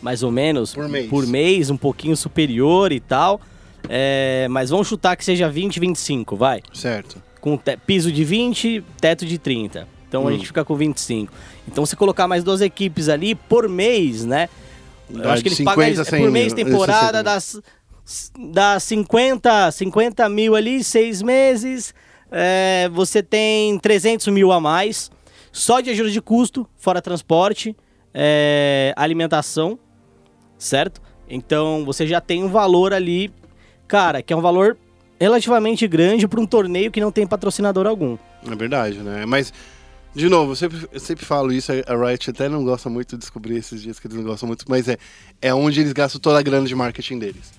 mais ou menos, Por mês. por mês, um pouquinho superior e tal. É, mas vamos chutar que seja 20, 25, vai Certo. com piso de 20, teto de 30. Então a Hum. gente fica com 25. Então se colocar mais duas equipes ali por mês, né? Eu É, acho que eles pagam 50 a é 100 por mês, temporada, 60 mil. das, das 50, 50 mil ali, seis meses, é, você tem 300 mil a mais, só de ajuda de custo, fora transporte, é, alimentação, certo? Então você já tem um valor ali, cara, que é um valor relativamente grande para um torneio que não tem patrocinador algum. É verdade, né? Mas, de novo, eu sempre, eu sempre falo isso, a Riot até não gosta muito de descobrir esses dias que eles não gostam muito, mas é, é onde eles gastam toda a grana de marketing deles.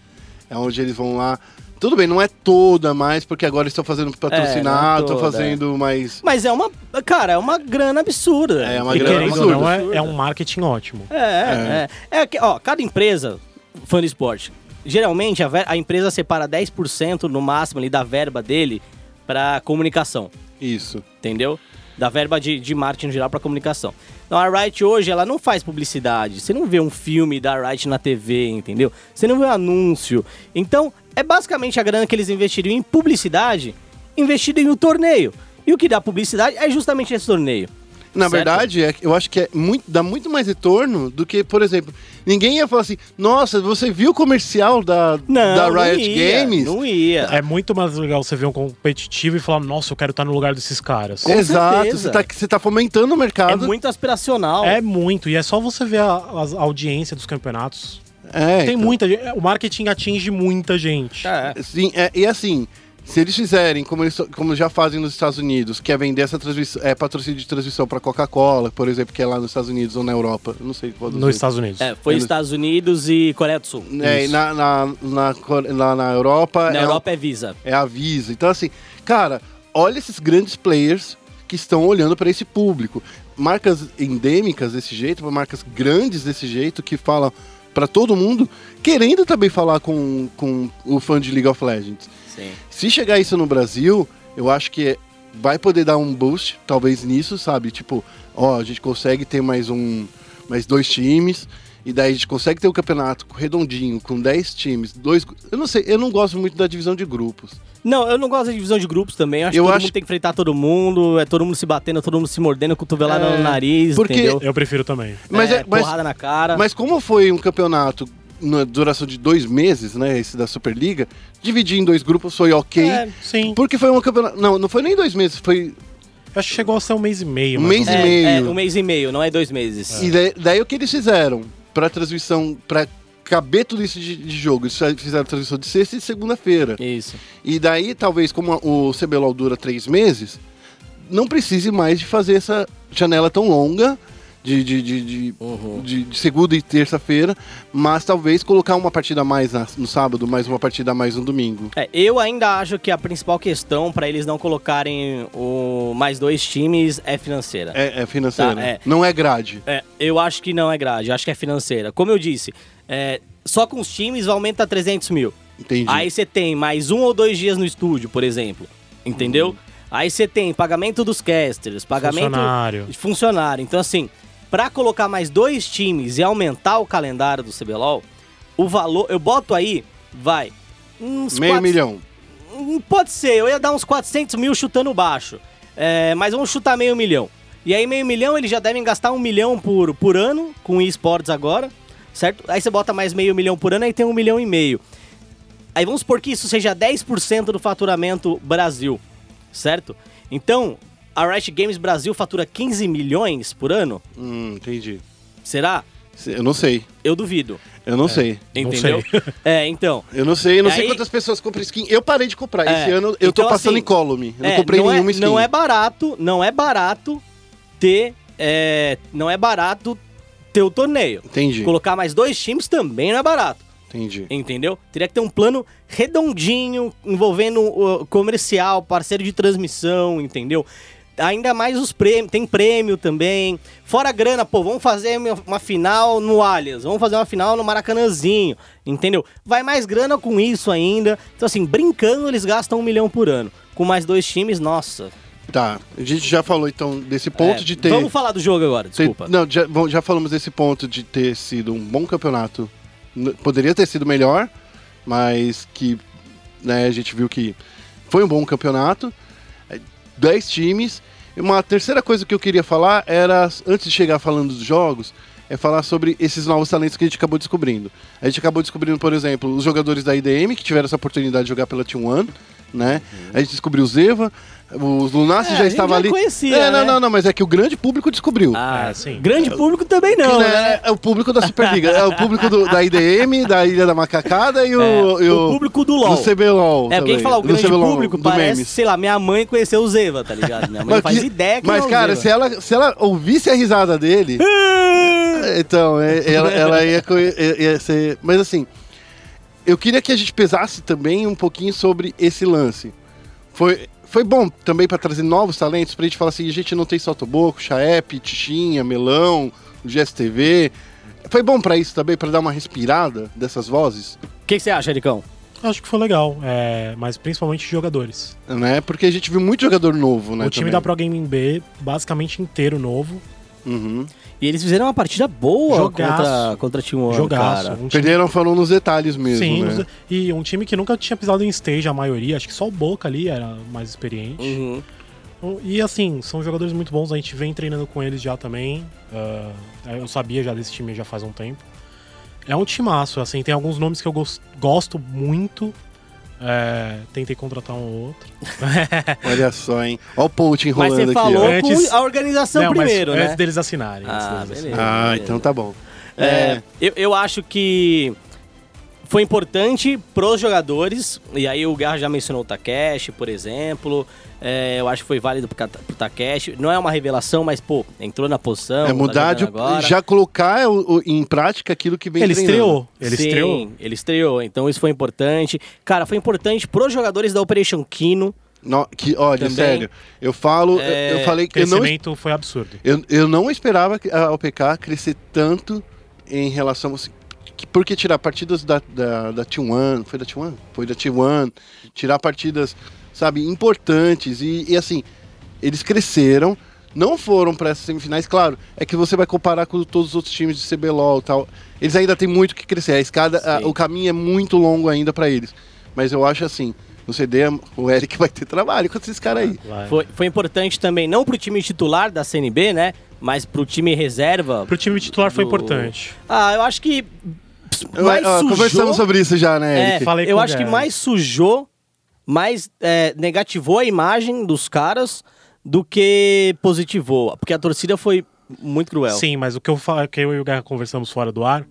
É onde eles vão lá. Tudo bem, não é toda mais, porque agora eles estão fazendo patrocinado, estão toda, fazendo mais. Mas é uma, cara, é uma grana absurda. É uma E grana querendo ou absurda. não, é, é um marketing ótimo. É, é. é. que, ó, cada empresa, fã de esporte, geralmente a, ver- a empresa separa 10% no máximo ali da verba dele pra comunicação, Isso. entendeu? Da verba de, de marketing geral pra comunicação. Então a Riot hoje, ela não faz publicidade. Você não vê um filme da Riot na TV, entendeu? Você não vê um anúncio. Então, é basicamente a grana que eles investiriam em publicidade, investido em um torneio. E o que dá publicidade é justamente esse torneio. Na Certo? verdade, é, eu acho que é muito, dá muito mais retorno do que, por exemplo, ninguém ia falar assim, nossa, você viu o comercial da, Não, da não Riot ia, Games? Não ia. É muito mais legal você ver um competitivo e falar, nossa, eu quero estar no lugar desses caras. Com Exato, certeza. você tá, você tá fomentando o É mercado. muito aspiracional. É muito, e é só você ver a, a audiência dos campeonatos. É, Tem então. muita gente. O marketing atinge muita gente. É. Sim, é, e assim, se eles fizerem, como, eles, como já fazem nos Estados Unidos, que é vender essa transmissão, é patrocínio de transmissão para Coca-Cola, por exemplo, que é lá nos Estados Unidos ou na Europa, eu não sei qual dos Nos dois. Estados Unidos. É, foi Eles- Estados Unidos e Coreia do Sul. É, e na, na, na, na Europa, Na é, Europa é Visa. é a Visa. Então, assim, cara, olha esses grandes players que estão olhando para esse público. Marcas endêmicas desse jeito, marcas grandes desse jeito, que falam para todo mundo, querendo também falar com, com o fã de League of Legends. Sim. Se chegar isso no Brasil, eu acho que vai poder dar um boost, talvez nisso, sabe? Tipo, ó, a gente consegue ter mais um, mais dois times, e daí a gente consegue ter um campeonato redondinho, com 10 times, dois. Eu não sei, eu não gosto muito da divisão de grupos. Não, eu não gosto da divisão de grupos também. Eu acho Eu que todo acho- mundo tem que enfrentar todo mundo, é todo mundo se batendo, todo mundo se mordendo, cotovelada É, no nariz, porque- entendeu? Eu prefiro também. Mas é, é- mas- porrada na cara. Mas como foi um campeonato na duração de dois meses, né? Esse da Superliga, dividir em dois grupos foi ok. É, Sim. Porque foi um campeonato. Não, não foi nem dois meses, foi. Acho que chegou a ser um mês e meio. Um mês ou e meio. é, é, um mês e meio, não é dois meses. E daí, daí o que eles fizeram pra transmissão, pra caber tudo isso de, de jogo? Eles fizeram transmissão de sexta e segunda-feira. Isso. E daí, talvez, como a- o CBLOL dura três meses, não precise mais de fazer essa janela tão longa de, de, de, de, Uhum. de- de segunda e terça-feira, mas talvez colocar uma partida a mais na- no sábado, mais uma partida a mais no domingo. É, eu ainda acho que a principal questão pra eles não colocarem o mais dois times é financeira. É, é financeira. Tá, é. Não é grade. É, eu acho que não é grade, eu acho que é financeira. Como eu disse, é, só com os times aumenta 300 mil. Entendi. Aí você tem mais um ou dois dias no estúdio, por exemplo. Entendeu? Uhum. Aí você tem pagamento dos casters, pagamento Funcionário. de funcionário. Então, assim, pra colocar mais dois times e aumentar o calendário do CBLOL, o valor. Eu boto aí, vai. Uns Meio quatro- milhão. Hum, Pode ser, eu ia dar uns 400 mil chutando baixo. É, mas vamos chutar meio milhão. E aí, meio milhão, eles já devem gastar um milhão por, por ano com esportes agora, certo? Aí você bota mais meio milhão por ano, aí tem um milhão e meio. Aí vamos supor que isso seja 10% do faturamento Brasil, certo? Então, a Riot Games Brasil fatura 15 milhões por ano? Hum, entendi. Será? Eu não sei. Eu duvido. Eu não sei. Não Entendeu? sei. [LAUGHS] É, então. Eu não sei, eu não E sei aí- quantas pessoas compram skin. Eu parei de comprar. É, Esse ano eu tô então, passando assim, em column. Eu É, não comprei não nenhuma é, skin. Não é barato, não é barato ter. é, não é barato ter o torneio. Entendi. Colocar mais dois times também não é barato. Entendi. Entendeu? Teria que ter um plano redondinho, envolvendo o comercial, parceiro de transmissão, entendeu? Ainda mais os prêmios, tem prêmio também. Fora grana, pô, vamos fazer uma- final no Allianz, vamos fazer uma final no Maracanãzinho, entendeu? Vai mais grana com isso ainda. Então, assim, brincando, eles gastam um milhão por ano. Com mais dois times, nossa. Tá. A gente já falou então desse ponto É, de ter. Vamos falar do jogo agora, ter- desculpa. não, já, bom, já falamos desse ponto de ter sido um bom campeonato. Poderia ter sido melhor, mas que né, a gente viu que foi um bom campeonato. É, Dez times. Uma terceira coisa que eu queria falar era, antes de chegar falando dos jogos, é falar sobre esses novos talentos que a gente acabou descobrindo. A gente acabou descobrindo, por exemplo, os jogadores da IDM que tiveram essa oportunidade de jogar pela T1, né? A gente descobriu o Zeva, o Lunassi É, já gente estava já ali. conhecia, é, não, né? não, não, mas é que o grande público descobriu. Ah, É, sim. Grande público também não, né, né? É o público da Superliga. é o público do- da IDM, da Ilha da Macacada e o, É, e o público do LoL. Do CBLOL. É, porque a gente também, fala o do grande CBLOL, público, do parece, memes. sei lá, minha mãe conheceu o Zeva, tá ligado? Minha mãe não faz que- ideia que Mas, é o cara, se ela, se ela ouvisse a risada dele. [LAUGHS] então, é- ela, ela ia, ia- ia ser. Mas assim, eu queria que a gente pesasse também um pouquinho sobre esse lance. Foi, foi bom também para trazer novos talentos, pra gente falar assim: a gente não tem só Toboco, Chaep, Tichinha, Melão, o GSTV. Foi bom pra isso também, pra dar uma respirada dessas vozes, O que, que você acha, Ericão? Acho que foi legal, é, mas principalmente jogadores. né? Porque a gente viu muito jogador novo, né? o time também. da Pro Gaming B, basicamente inteiro novo. Uhum. E eles fizeram uma partida boa Jogaço. contra, contra a Team One, jogaço. cara. Um time, Perderam falando nos detalhes mesmo, sim, né? nos- e um time que nunca tinha pisado em stage, a maioria. Acho que só o Boca ali era mais experiente. Uhum. E assim, são jogadores muito bons, a gente vem treinando com eles já também. ah, eu sabia já desse time já faz um tempo. É um timaço, assim, tem alguns nomes que eu gos- gosto muito. É, tentei contratar um ou outro. [LAUGHS] Olha só, hein? Olha o Poach Mas enrolando você aqui, falou ó. Antes- com a organização Não, mas primeiro, né? Antes deles assinarem. antes Ah, deles beleza. assinarem. Ah, beleza. então tá bom. É, eu, eu acho que foi importante pros jogadores, e aí o Garra já mencionou o Takeshi, por exemplo. É, eu acho que foi válido pro, pro Takeshi. Não é uma revelação, mas, pô, entrou na posição. É mudar de. tá agora. Já colocar o- o- em prática aquilo que vem Ele treinando. estreou. Ele Sim, estreou. ele estreou. Então isso foi importante. Cara, foi importante pros jogadores da Operation Kino. No- que, olha, Também. sério, eu falo, É, eu falei O que eu não, crescimento foi absurdo. eu, eu não esperava que a OPK crescer tanto em relação. assim, que- Porque tirar partidas da, da, da T1, foi da T1? Foi da T1, tirar partidas, sabe, importantes e, e assim, eles cresceram, não foram para essas semifinais, claro, é que você vai comparar com todos os outros times de CBLOL e tal, eles ainda têm muito que crescer, a escada, a- o caminho é muito longo ainda para eles, mas eu acho assim, no CD o Eric [LAUGHS] vai ter trabalho com esses caras aí. Vai. Foi, foi importante também, não pro time titular da CNB, né? Mas pro time reserva. Pro time titular foi do- importante. Ah, eu acho que. Eu- Mais ó, sujou. Conversamos sobre isso já, né, É, Eric? Falei eu o acho que mais sujou, mais é, negativou a imagem dos caras do que positivou. Porque a torcida foi muito cruel. Sim, mas o que eu, que eu e o Guerra conversamos fora do ar,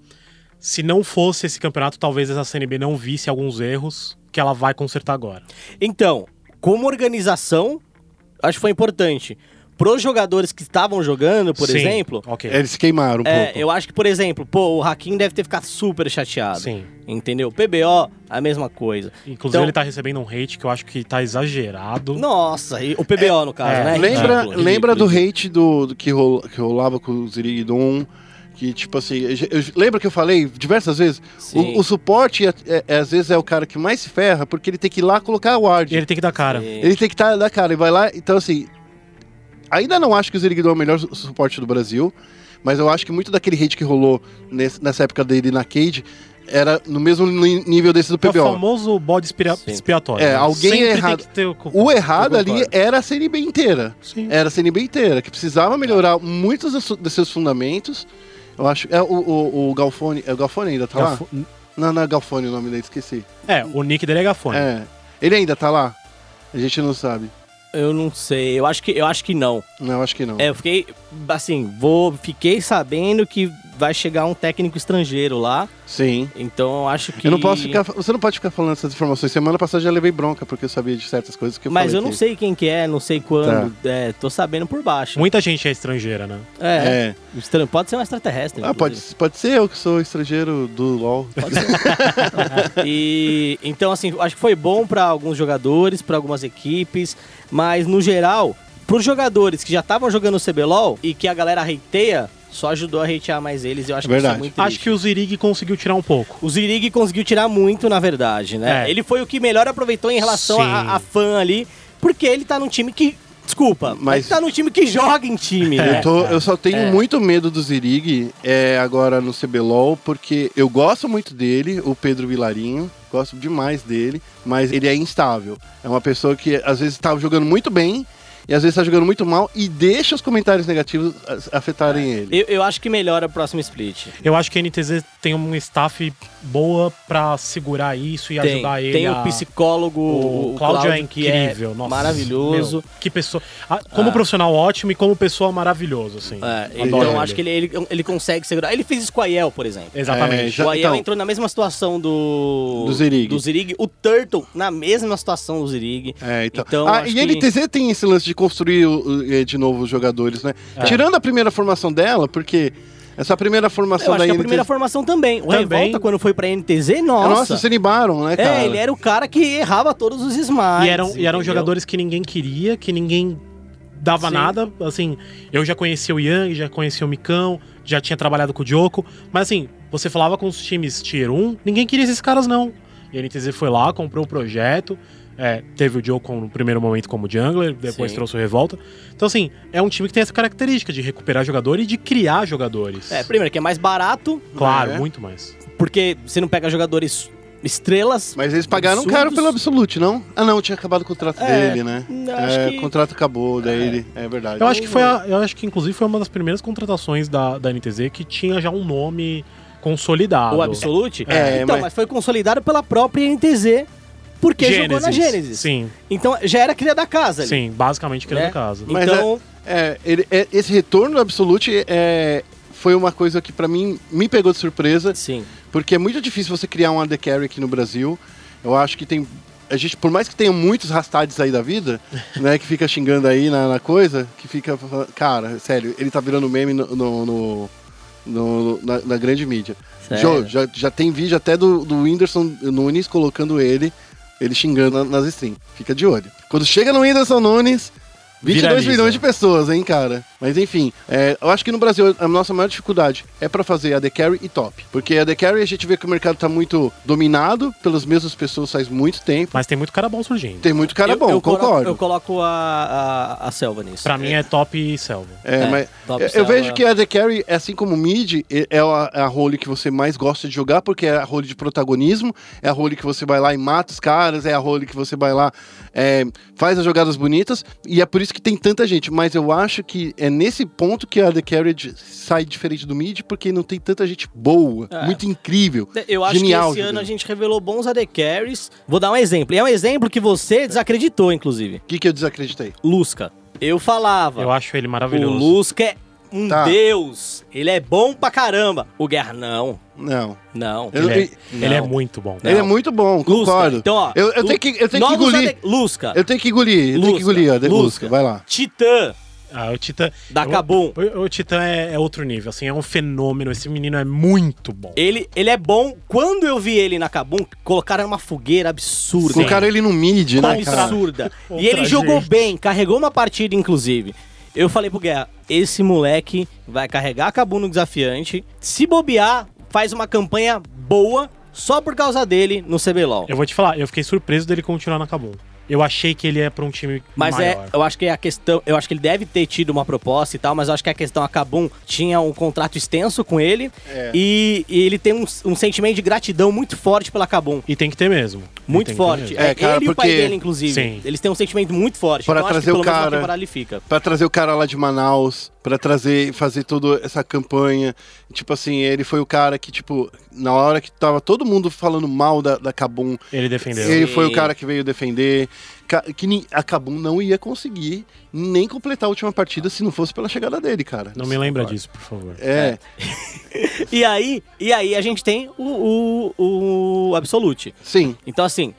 se não fosse esse campeonato, talvez essa CNB não visse alguns erros que ela vai consertar agora. Então, como organização, acho que foi importante. Pros jogadores que estavam jogando, por Sim, exemplo, Ok. Eles queimaram um é, pouco. eu acho que, por exemplo, pô, o Hakim deve ter ficado super chateado. Sim. Entendeu? PBO, a mesma coisa. Inclusive, Então- ele tá recebendo um hate que eu acho que tá exagerado. Nossa, e o PBO no caso, é, né? Lembra, Ridículo, lembra do ridículo. hate do, do que, rol- que rolava com o Zirigdon? Que, tipo assim, eu, eu- lembra que eu falei diversas vezes? Sim. O, o suporte, é, é- é, às vezes, é o cara que mais se ferra, porque ele tem que ir lá colocar a ward. E ele tem que dar cara. Sim. Ele tem que estar da cara, e vai lá. Então, assim, ainda não acho que o Zirigdon é o melhor su- suporte do Brasil, mas eu acho que muito daquele hate que rolou nesse- nessa época dele na Cade era no mesmo nível desse do É o PBO. famoso bode expiatório. É, né? alguém Sempre errado. Tem que ter o... O errado ali era a CNB inteira. Sim. Era a CNB inteira, que precisava melhorar muitos dos seus fundamentos. Eu acho. É o, o, o Galfone. É o Galfone ainda tá lá? Gafo- Não, não é Galfone o nome dele, esqueci. É, o nick dele é Gafone. É. Ele ainda tá lá? A gente não sabe. Eu não sei, eu acho que, eu acho que não. Não, acho que não. É, eu fiquei, assim, vou, fiquei sabendo que vai chegar um técnico estrangeiro lá, Sim. então eu acho que... Eu não posso ficar. Você não pode ficar falando essas informações. Semana passada já levei bronca porque eu sabia de certas coisas que eu Mas falei eu não que- sei quem que é, não sei quando, é, tô sabendo por baixo. Muita gente é estrangeira, né? É, É. estranho, pode ser um extraterrestre. Ah, pode, inclusive. pode ser eu que sou estrangeiro do LOL. Pode ser. [LAUGHS] e então assim, acho que foi bom pra alguns jogadores, pra algumas equipes, mas no geral, pros jogadores que já estavam jogando o CBLOL e que a galera hateia, só ajudou a hatear mais eles. Eu acho que Verdade. isso é muito Acho triste. que o Zirig conseguiu tirar um pouco. O Zirig conseguiu tirar muito, na verdade, né? É. Ele foi o que melhor aproveitou em relação a, a fã ali, porque ele tá num time que. Desculpa, mas ele tá num time que joga em time, né? Eu, tô- eu só tenho É. muito medo do Zirig é, agora no CBLOL, porque eu gosto muito dele, o Pedro Vilarinho, gosto demais dele, mas ele é instável. É uma pessoa que às vezes estava jogando muito bem e às vezes tá jogando muito mal e deixa os comentários negativos afetarem ele. Eu, eu acho que melhora o próximo split. Eu acho que a NTZ tem um staff boa pra segurar isso e Tem, ajudar ele tem a... o psicólogo, O, o, Cláudio é que incrível, nossa, maravilhoso. meu, que pessoa. Ah, como profissional ótimo e como pessoa maravilhoso, assim. É, então ele. acho que ele, ele, ele consegue segurar. Ele fez isso com a Yel, por exemplo. Exatamente. É, já- o Aiel então- entrou na mesma situação do. Do Zirig. Do Zirig. O Turtle na mesma situação do Zirig. É, então. Então, ah, e que- a NTZ tem esse lance de construir o- o- eh, de novo os jogadores, né? É. Tirando a primeira formação dela, porque essa primeira formação Eu acho da que a NTZ. primeira formação também. O Também. Revolta, quando foi pra NTZ, nossa. Nossa, se animaram, né, cara? é, ele era o cara que errava todos os smiles. E eram, e eram jogadores que ninguém queria, que ninguém dava Sim. nada. Assim, eu já conhecia o Yang, já conhecia o Micão, já tinha trabalhado com o Joko. Mas assim, você falava com os times Tier 1, ninguém queria esses caras, não. E a NTZ foi lá, comprou o projeto. É, teve o Joko no primeiro momento como jungler, depois Sim. trouxe o Revolta. Então, assim, é um time que tem essa característica de recuperar jogador e de criar jogadores. É, primeiro, que é mais barato, claro, É. muito mais. porque você não pega jogadores estrelas. Mas eles pagaram absurdos. caro pelo Absolute, não? Ah, não, tinha acabado o contrato É, dele, né? É, que- o contrato acabou, daí ele. É verdade. Eu acho que foi a, eu acho que inclusive foi uma das primeiras contratações da, da NTZ que tinha já um nome consolidado. O Absolute? É, então, mas- mas... foi consolidado pela própria NTZ, porque jogou na Gênesis. Sim, Então já era cria da casa ali. sim, basicamente criando né? a casa. Mas Então, É, ele- é, esse retorno do Absolute é, foi uma coisa que pra mim me pegou de surpresa, sim. porque é muito difícil você criar um AD Carry aqui no Brasil. Eu acho que tem. A gente, por mais que tenha muitos rastades aí da vida, [LAUGHS] né, que fica xingando aí na, na coisa, que fica. falando- Cara, sério, ele tá virando meme no, no- no- no- na, na grande mídia. Sério? Jô, já, já tem vídeo até do, do Whindersson Nunes colocando ele, ele xingando na- nas streams. Fica de olho. Quando chega no Whindersson Nunes, 22 Viraliza. milhões de pessoas, hein, cara? Mas enfim, é, eu acho que no Brasil a nossa maior dificuldade é pra fazer a The Carry e top. Porque a The Carry a gente vê que o mercado tá muito dominado pelas mesmas pessoas faz muito tempo. Mas tem muito cara bom surgindo. Tem muito cara eu, bom, eu concordo. Coloco, eu coloco a, a, a selva nisso. Pra mim é top e selva. É, É, mas top eu, selva. vejo que a The Carry, assim como o Mid, é é a, é a role que você mais gosta de jogar, porque é a role de protagonismo, é a role que você vai lá e mata os caras, é a role que você vai lá, é, faz as jogadas bonitas, e é por isso que tem tanta gente. Mas eu acho que é nesse ponto que a The Carry de- sai diferente do Mid, porque não tem tanta gente boa, É. muito incrível. Eu acho genial que esse ano a gente revelou bons AD Carries. Vou dar um exemplo. E é um exemplo que você desacreditou, inclusive. O que, que eu desacreditei? Lusca. Eu falava. Eu acho ele o maravilhoso. Lusca é um Tá. deus. Ele é bom pra caramba. O Guerra, não. Não. Não. Ele, é, Não. ele é muito bom. Ele é muito bom, Lusca. concordo. Então, ó. eu, eu tenho que, eu tenho que engolir. Lusca. Eu tenho que engolir, eu tenho que Lusca. engolir, ó, The Lusca. Lusca, vai lá. Titã. Ah, o Titã. Da Kabum. O, o Titã é, é outro nível, assim, é um fenômeno. Esse menino é muito bom. Ele, ele é bom. Quando eu vi ele na Kabum, colocaram uma fogueira absurda. Colocaram ele no mid, né, absurda. Contra E ele a jogou gente. bem, carregou uma partida, inclusive. Eu falei pro Guerra, esse moleque vai carregar a Kabum no desafiante. Se bobear, faz uma campanha boa só por causa dele no CBLOL. Eu vou te falar, eu fiquei surpreso dele continuar na Kabum. Eu achei que ele é pra um time Mas maior. é, eu acho que a questão, eu acho que ele deve ter tido uma proposta e tal, mas eu acho que a questão a Kabum tinha um contrato extenso com ele É. e, e ele tem um, um sentimento de gratidão muito forte pela Kabum. E tem que ter mesmo. Muito forte. mesmo. É, É, cara, ele e o pai porque- dele, inclusive. Sim. Eles têm um sentimento muito forte. Para então, acho que trazer o cara- temporada ele fica. Pra trazer o cara lá de Manaus, pra trazer, fazer toda essa campanha. Tipo assim, ele foi o cara que, tipo, na hora que tava todo mundo falando mal da, da Kabum, Ele defendeu. ele Sim. foi o cara que veio defender. Que ni- a Kabum não ia conseguir nem completar a última partida se não fosse pela chegada dele, cara. Não me lembra disso, por favor. É, E aí, e aí a gente tem o, o, o Absolute. sim. Então, assim,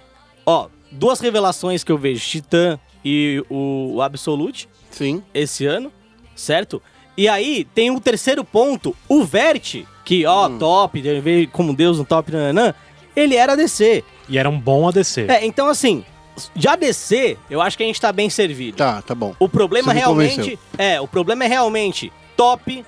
ó, duas revelações que eu vejo: Titã e o, Absolute Sim. esse ano, certo? E aí tem um terceiro ponto, o Vert, que, ó, Hum. top, ele veio como Deus no top, nananã, ele era DC. E era um bom ADC. É, então assim, de ADC, eu acho que a gente tá bem servido. Tá, tá bom. O problema realmente convenceu. é, o problema é realmente top,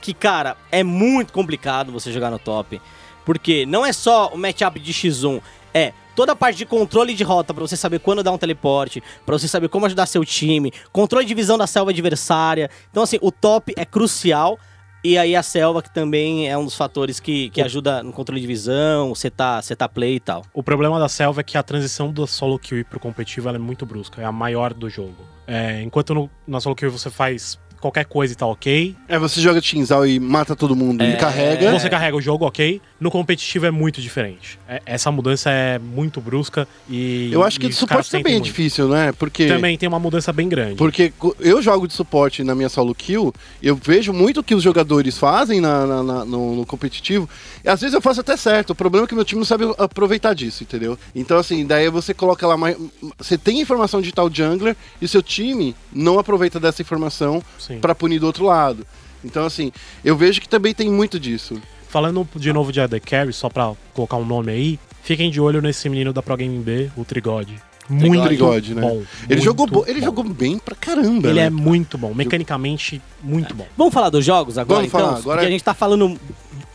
que cara, é muito complicado você jogar no top, porque não é só o matchup de X1, é toda a parte de controle de rota pra você saber quando dar um teleporte, pra você saber como ajudar seu time, controle de visão da selva adversária. Então assim, o top é crucial. E aí a selva, que também é um dos fatores que, que ajuda no controle de visão, setar, setar play e tal. O problema da selva é que a transição do solo queue pro competitivo ela é muito brusca, é a maior do jogo. É, enquanto no, na solo queue você faz qualquer coisa e tá ok, É, você joga Tinzal e mata todo mundo e carrega. você carrega o jogo ok, no competitivo é muito diferente. É- essa mudança é muito brusca e. Eu acho que de suporte também é difícil, né? Porque. Também tem uma mudança bem grande. Porque eu jogo de suporte na minha solo kill, eu vejo muito o que os jogadores fazem na, na- na- no, no competitivo, e às vezes eu faço até certo. O problema é que meu time não sabe aproveitar disso, entendeu? Então, assim, daí você coloca lá mais. Você tem informação de tal jungler e seu time não aproveita dessa informação pra punir do outro lado. Então, assim, eu vejo que também tem muito disso. Falando de novo de AD Carry, só pra colocar um nome aí, fiquem de olho nesse menino da Pro Gaming B, o Trigode. Muito Trigode, né? bom. Ele, muito jogou, bo- ele bom. jogou bem pra caramba. Ele né? é muito bom, mecanicamente muito bom. Vamos falar dos jogos agora, Vamos então? falar, agora- Porque a gente tá falando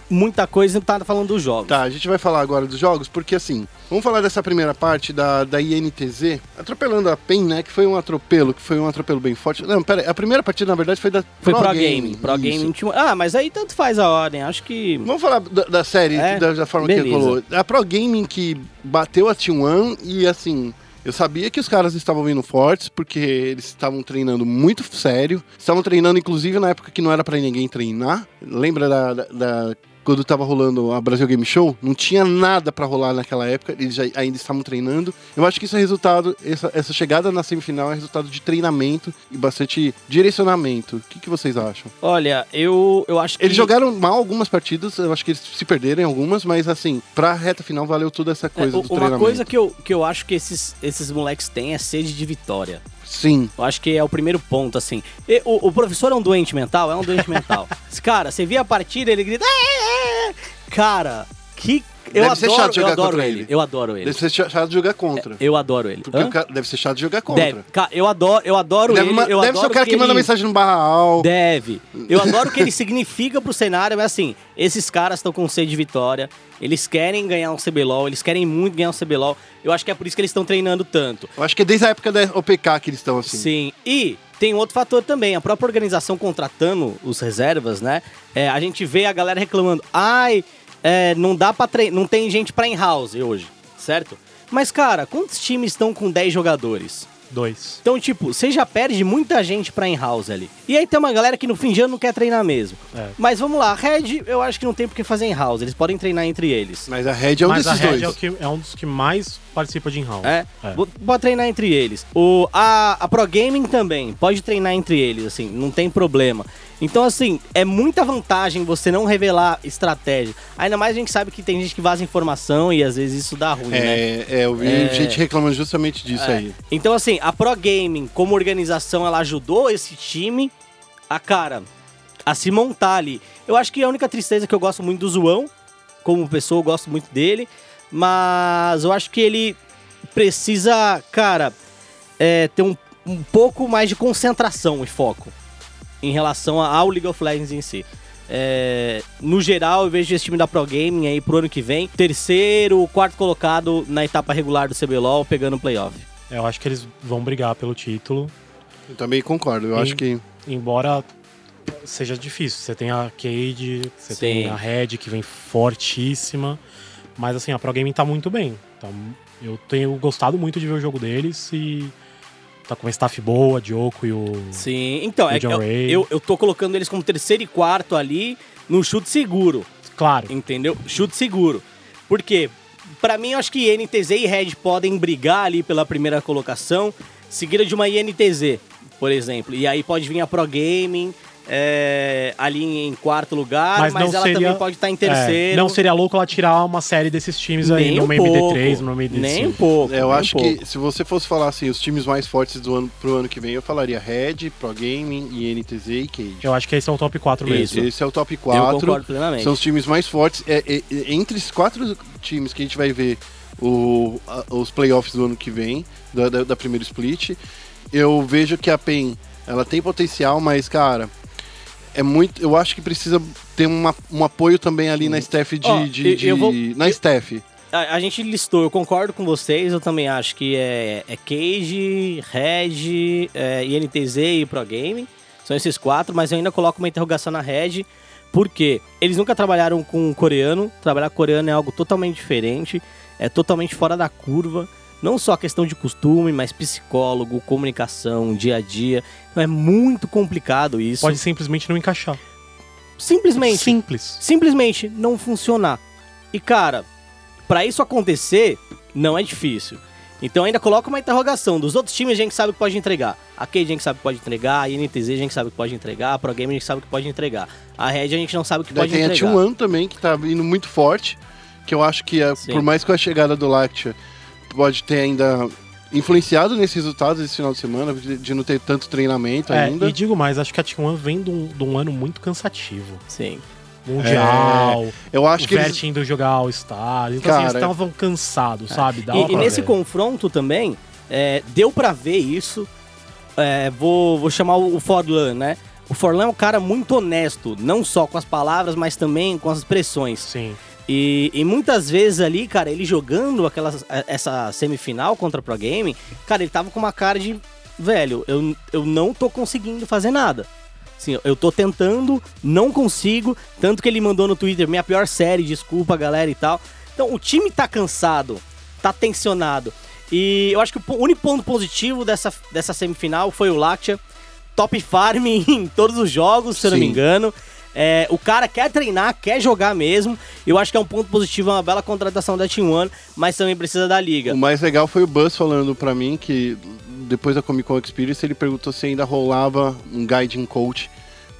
muita coisa e não tá falando dos jogos. Tá, a gente vai falar agora dos jogos, porque assim, vamos falar dessa primeira parte da, da INTZ, atropelando a PEN, né, que foi um atropelo, que foi um atropelo bem forte. Não, pera aí, a primeira partida, na verdade, foi da Foi Pro, Pro Gaming. Gaming. Pro isso. Gaming. tinha- Ah, mas aí tanto faz a ordem. Acho que. Vamos falar da, da série, É, da, da forma que beleza. ele falou. A Pro Gaming que bateu a T1 e assim... Eu sabia que os caras estavam vindo fortes, porque eles estavam treinando muito sério. Estavam treinando, inclusive, na época que não era pra ninguém treinar. Lembra da, da- da- quando tava rolando a Brasil Game Show? Não tinha nada pra rolar naquela época. Eles já, ainda estavam treinando. Eu acho que isso é resultado... Essa, essa chegada na semifinal é resultado de treinamento e bastante direcionamento. O que, que vocês acham? Olha, eu, eu acho que. Eles jogaram mal algumas partidas, eu acho que eles se perderam em algumas, mas assim, pra reta final valeu toda essa É, coisa u- do uma treinamento. coisa que eu, que eu acho que esses, esses moleques têm é sede de vitória. Sim. Eu acho que é o primeiro ponto, assim. E o, o professor é um doente mental? É um doente mental. [LAUGHS] Cara, você via a partida, ele grita. Cara, que. Eu Deve ser adoro, chato eu jogar contra ele. ele. Eu adoro ele. Deve ser chato de jogar contra. Eu adoro ele. Porque Hã? o cara deve ser chato de jogar contra. Deve. Eu adoro, eu adoro Deve, ele. eu deve adoro ser o cara que, ele- manda mensagem no barra al. Deve. Eu adoro o que ele [LAUGHS] significa pro cenário, mas assim, esses caras estão com sede de vitória, eles querem ganhar um CBLOL, eles querem muito ganhar um CBLOL. Eu acho que é por isso que eles estão treinando tanto. Eu acho que é desde a época da OPK que eles estão assim. Sim. E tem outro fator também, a própria organização contratando os reservas, né? É, a gente vê a galera reclamando, ai, é, não dá para treinar, não tem gente pra in-house hoje, certo? Mas, cara, quantos times estão com 10 jogadores? Dois. Então, tipo, você já perde muita gente pra in-house ali. E aí tem uma galera que no fim de ano não quer treinar mesmo. É. Mas vamos lá, a Red, eu acho que não tem por que fazer in-house. Eles podem treinar entre eles. Mas a Red é um Mas a desses Red dois. é, o que, é um dos que mais participa de in-house. É, É. Pode treinar entre eles. O, a, a Pro Gaming também, pode treinar entre eles, assim, não tem problema. Então, assim, é muita vantagem você não revelar estratégia. Ainda mais a gente sabe que tem gente que vaza informação e às vezes isso dá ruim, né? É, é, eu vi É. gente reclamando justamente disso É. aí. Então, assim, a Pro Gaming, como organização, ela ajudou esse time a, cara, a se montar ali. Eu acho que a única tristeza é que eu gosto muito do Zoão, como pessoa, eu gosto muito dele, mas eu acho que ele precisa, cara, é, ter um, um pouco mais de concentração e foco em relação ao League of Legends em si. É, no geral, eu vejo esse time da Pro Gaming aí pro ano que vem, terceiro, quarto colocado na etapa regular do CBLOL, pegando o playoff. É, Eu acho que eles vão brigar pelo título, Eu também concordo. Eu Sim. acho que. embora seja difícil. Você tem a Cade, você Sim. tem a Red que vem fortíssima, mas assim, a Pro Gaming tá muito bem. Então, eu tenho gostado muito de ver o jogo deles e tá com uma staff boa, Diogo e o Sim, então, é, eu, eu, eu tô colocando eles como terceiro e quarto ali no chute seguro, Claro, entendeu? Chute seguro. Por quê? Pra mim, eu acho que NTZ e Red podem brigar ali pela primeira colocação, seguida de uma INTZ, por exemplo. E aí pode vir a Pro Gaming é, ali em quarto lugar, mas, mas, ela seria também pode estar em terceiro. É, não seria louco ela tirar uma série desses times aí Nem no um MD3, pouco, no MD5. Nem um pouco. Eu nem um acho pouco. que se você fosse falar assim, os times mais fortes do ano pro ano que vem, eu falaria Red, Pro Gaming, INTZ e Cage. Eu acho que esse é o top 4 mesmo. Isso. Esse é o top Eu 4. concordo plenamente. São os times mais fortes. É, é, é, entre os quatro times que a gente vai ver o, a- os playoffs do ano que vem, da, da, da primeira split, eu vejo que a PEN ela tem potencial, mas, cara, é muito. Eu acho que precisa ter uma, um apoio também ali na staff de. Ó, de- de- vou- na eu- staff. A, a gente listou, eu concordo com vocês, eu também acho que é, é Cage, Red, é, INTZ e Pro Gaming. São esses quatro, mas eu ainda coloco uma interrogação na Red, Porque eles nunca trabalharam com coreano, trabalhar com coreano é algo totalmente diferente, é totalmente fora da curva. Não só questão de costume, mas psicólogo, comunicação, dia a dia. É muito complicado isso. Pode simplesmente não encaixar. simplesmente Simples. simplesmente não funcionar. E cara, pra isso acontecer, não é difícil. Então ainda coloca uma interrogação. Dos outros times a gente sabe que pode entregar. A Cade a gente sabe que pode entregar, a INTZ a gente sabe que pode entregar, a Pro Game a gente sabe que pode entregar. A Red a gente não sabe que Daí pode tem a entregar. T1 também, que tá indo muito forte. Que eu acho que, é, por mais que a chegada do Lactia pode ter ainda influenciado nesses resultados desse final de semana, de, de não ter tanto treinamento É, ainda. e digo mais, acho que a T1 vem de um, de um ano muito cansativo. Sim. Mundial, Eu acho o que eles, indo jogar All-Star. Então, assim, Cara, eles estavam cansados, sabe? Dava E, e nesse ver. confronto também, é, deu pra ver isso. É, vou, vou chamar o Forlan, né? O Forlan é um cara muito honesto, não só com as palavras, mas também com as expressões. Sim. E, e muitas vezes ali, cara, ele jogando aquela, essa semifinal contra a Pro Game, cara, ele tava com uma cara de, velho, eu, eu não tô conseguindo fazer nada. Assim, eu tô tentando, não consigo, tanto que ele mandou no Twitter, minha pior série, desculpa galera e tal. Então, o time tá cansado, tá tensionado. E eu acho que o único ponto positivo dessa, dessa semifinal foi o Lactia. Top farm [LAUGHS] em todos os jogos, se eu não me engano. É, o cara quer treinar, quer jogar mesmo. Eu acho que é um ponto positivo, é uma bela contratação da Team One, mas também precisa da liga. o mais legal foi o Buzz falando pra mim que depois da Comic Con Experience ele perguntou se ainda rolava um guiding coach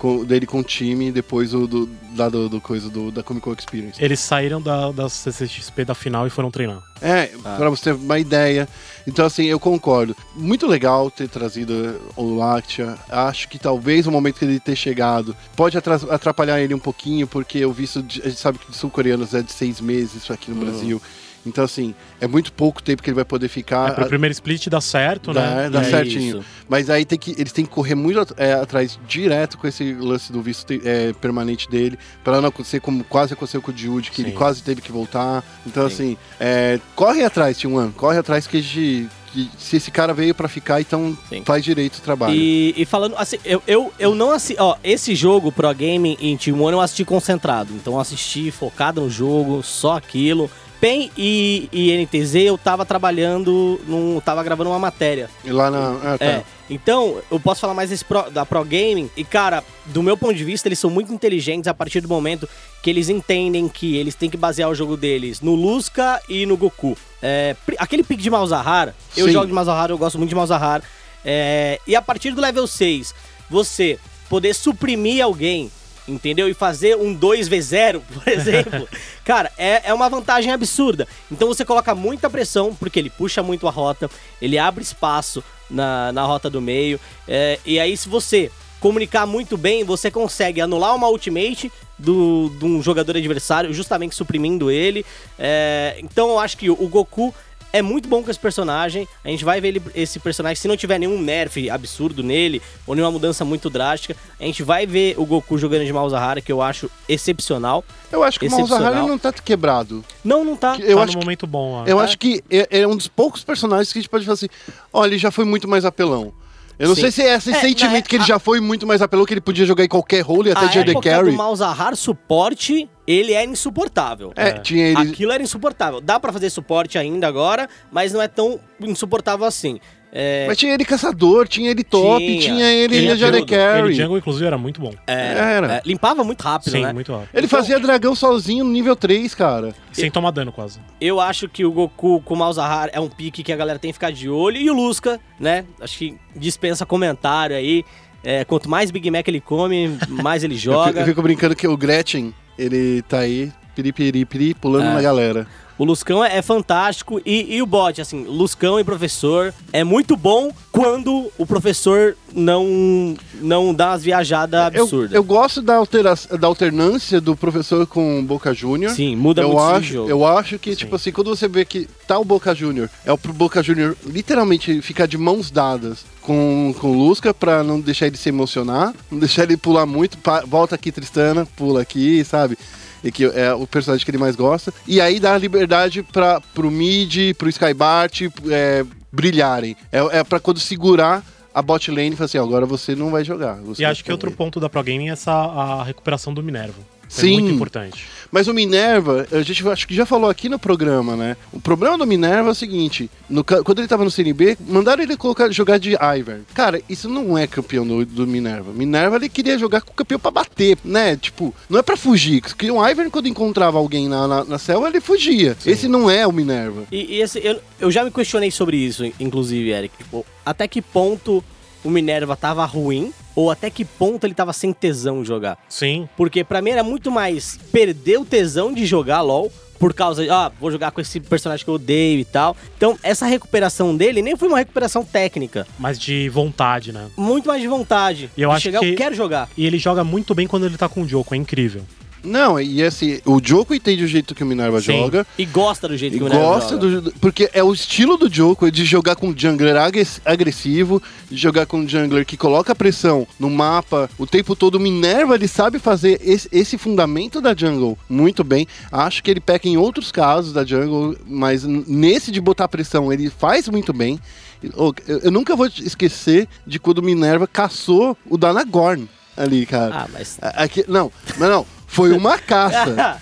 com- dele com o time depois do, do, da, do, do coisa do, da Comic Con Experience. Eles saíram da, da CCXP da final e foram treinar. É, Ah. pra você ter uma ideia. Então, assim, eu concordo. Muito legal ter trazido o Lactia. Acho que talvez o momento que ele ter chegado pode atra- atrapalhar ele um pouquinho, porque o visto, de- a gente sabe que de sul-coreanos é de seis meses isso aqui no Brasil. Então, assim, é muito pouco tempo que ele vai poder ficar. É, pro primeiro split dá certo, Dá, né? dá aí- certinho. isso. Mas aí tem que, eles têm que correr muito at- é, atrás direto com esse lance do visto é, permanente dele, pra não acontecer como quase aconteceu com o Jude, que ele Sim. quase teve que voltar. Então, Sim. assim, é, corre atrás, T1, corre atrás que, a gente- que se esse cara veio pra ficar, então Sim. faz direito o trabalho. E, e falando assim, eu, eu, eu não assisti. Ó, esse jogo Pro Game em Team One eu assisti concentrado. Então eu assisti focado no jogo, só aquilo. PEN e, e NTZ eu tava trabalhando, num, tava gravando uma matéria. E lá na. Ah, tá. É. Então, eu posso falar mais desse pro- da Pro Gaming. E, cara, do meu ponto de vista, eles são muito inteligentes a partir do momento que eles entendem que eles têm que basear o jogo deles no Lusca e no Goku. É, aquele pick de Malzahar, eu Sim. jogo de Malzahar, eu gosto muito de Malzahar. É, e a partir do level 6, você poder suprimir alguém, entendeu? E fazer um 2v0, [LAUGHS] por exemplo, cara, é, é uma vantagem absurda. Então você coloca muita pressão, porque ele puxa muito a rota, ele abre espaço na, na rota do meio. é, e aí, se você comunicar muito bem, você consegue anular uma ultimate do, de um jogador adversário, justamente suprimindo ele. É, então eu acho que o Goku é muito bom com esse personagem. A gente vai ver ele- esse personagem, se não tiver nenhum nerf absurdo nele, ou nenhuma mudança muito drástica, a gente vai ver o Goku jogando de Malzahara, que eu acho excepcional. Eu acho que o ele não tá quebrado. Não, não tá. Eu tá acho num que- momento bom, ó. Eu É. acho que é, é um dos poucos personagens que a gente pode falar assim: olha, ele já foi muito mais apelão. Eu não Sim. sei se é esse É, sentimento na- que ele já foi muito mais apelão, que ele podia jogar em qualquer role, até a de AD Carry. do Malzahar suporte, ele é insuportável. É, tinha ele. Aquilo era insuportável. Dá pra fazer suporte ainda agora, mas não é tão insuportável assim. É, Mas tinha ele caçador, tinha ele top, tinha, Tinha. ele AD tudo. Ele Carry. jungle, inclusive, era muito bom. Era. é, limpava muito rápido, Sim, né? muito rápido. Ele fazia dragão sozinho no nível 3, cara. Sem tomar dano, quase. Eu acho que o Goku com o Malzahar é um pique que a galera tem que ficar de olho. E o Lusca, né? Acho que dispensa comentário aí. É, quanto mais Big Mac ele come, mais ele [LAUGHS] joga. eu fico brincando que o Gretchen, ele tá aí, piripiri, pulando É. na galera. O Luscão é, é fantástico. E, e o bot, assim, Luscão e professor é muito bom quando o professor não, não dá umas viajadas Eu, absurdas. eu gosto da, altera da alternância do professor com o Boca Júnior. Sim, muda eu muito acho, jogo. Eu acho que, tipo assim, quando você vê que tá o Boca Júnior, é o pro Boca Júnior literalmente ficar de mãos dadas com, com o Lusca pra não deixar ele se emocionar, não deixar ele pular muito. volta aqui, Tristana, pula aqui, sabe? E que é o personagem que ele mais gosta. E aí dá liberdade pra, pro Mid, pro Skybart é, brilharem. É, é pra quando segurar a bot lane e falou assim: agora você não vai jogar. Você E acho que outro ponto da Pro Gaming é essa a recuperação do Minerva. É Sim. muito importante. Mas o Minerva, a gente acho que já falou aqui no programa, né? O problema do Minerva é o seguinte: no quando ele tava no CNB, mandaram ele colocar, jogar de Ivern. Cara, isso não é campeão do, do Minerva. Minerva ele queria jogar com o campeão pra bater, né? Tipo, não é pra fugir. Porque o Ivern, quando encontrava alguém na, na, na selva, ele fugia. Esse não é o Minerva. E, e esse, eu, eu já me questionei sobre isso, inclusive, Eric. Tipo, até que ponto o Minerva tava ruim ou até que ponto ele tava sem tesão de jogar. Sim. Porque pra mim era muito mais perder o tesão de jogar LoL por causa de, ah, vou jogar com esse personagem que eu odeio e tal. Então, essa recuperação dele nem foi uma recuperação técnica, Mas de vontade, né? muito mais de vontade. E eu de acho chegar, que- eu quero jogar. E ele joga muito bem quando ele tá com o Joko, é incrível. Não, e assim, o Joko entende o jeito que o Minerva Sim. joga. E gosta do jeito E que o Minerva gosta joga. do. Porque é o estilo do Joko de jogar com um jungler agres- agressivo, de jogar com um jungler que coloca pressão no mapa o tempo todo. O Minerva ele sabe fazer esse, esse fundamento da jungle muito bem. Acho que ele peca em outros casos da jungle, mas nesse de botar pressão ele faz muito bem. Eu, nunca vou esquecer de quando o Minerva caçou o Danagorn ali, cara. Ah, mas... Aqui, não, mas não, foi uma caça. [LAUGHS]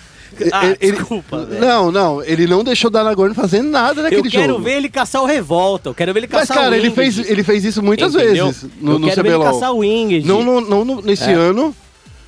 ah, Ele- ele- desculpa, velho. Não, não, ele não deixou o Danagorn fazer nada Eu naquele quero jogo. ver ele caçar o Revolta, eu quero ver ele Mas, caçar cara, o ele fez, ele fez isso muitas Entendeu? vezes no, eu no quero ver ele CBLOL. caçar o Winged. Não, no- não no- nesse É. ano,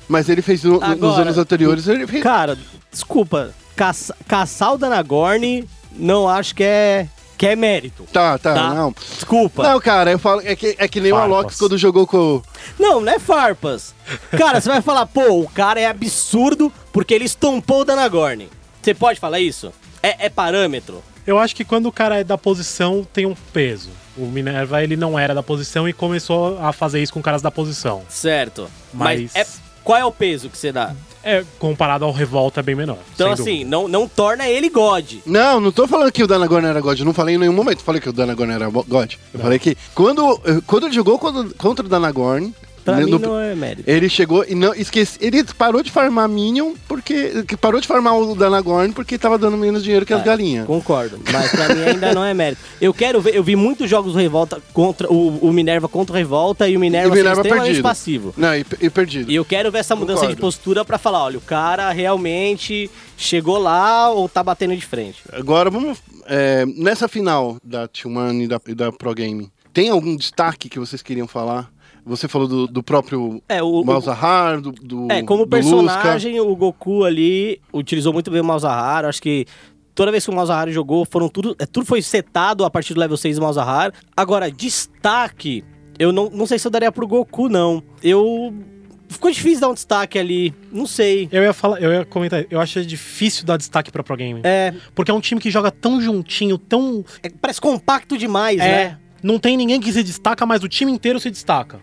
mas ele fez no- nos Agora, anos anteriores. Ele fez... Cara, desculpa, caça, caçar o Danagorn não acho que é, que é mérito. Tá, tá, Tá? não. Desculpa. Não, cara, eu falo, é que, é que nem o Farpas. Alox quando jogou com. Não, não é farpas. Cara, você vai falar, pô, o cara é absurdo porque ele estompou o Danagorn. Você pode falar isso? É, é parâmetro? Eu acho que quando o cara é da posição, tem um peso. O Minerva, ele não era da posição e começou a fazer isso com caras da posição. Certo. Mas, Mas- é, qual é o peso que você dá? É, comparado ao Revolta, é bem menor. Então, assim, dúvida. não, não torna ele God. Não, não tô falando que o Danagorn era God. Eu não falei em nenhum momento. Falei que o Danagorn era God. Eu falei que quando, quando ele jogou contra, contra o Danagorn. Pra mim no- não é mérito. Ele chegou e não esqueci. Ele parou de farmar Minion porque. que Parou de farmar o Danagorn porque tava dando menos dinheiro que as É, galinhas. Concordo, mas pra mim ainda não é mérito. Eu quero ver, eu vi muitos jogos do Revolta contra o, o Minerva contra o Revolta e o Minerva, E o Minerva extremamente perdido. passivo. Não, e, e perdido. E eu quero ver essa mudança Concordo. de postura pra falar, olha, o cara realmente chegou lá ou tá batendo de frente. Agora vamos. é, nessa final da T1 e da, e da Pro Game, tem algum destaque que vocês queriam falar? Você falou do, do próprio É, o, Malzahar, do, do. é, como do Lusca. personagem, o Goku ali utilizou muito bem o Malzahar. Acho que toda vez que o Malzahar jogou, foram tudo, é, tudo foi setado a partir do level 6 do Malzahar. Agora, destaque, eu não, não sei se eu daria pro Goku, não. Eu. Ficou difícil dar um destaque ali, não sei. Eu ia falar, eu ia comentar, eu acho difícil dar destaque pra Pro Game. É, Porque é um time que joga tão juntinho, tão. é- parece compacto demais, né? Não tem ninguém que se destaca, mas o time inteiro se destaca.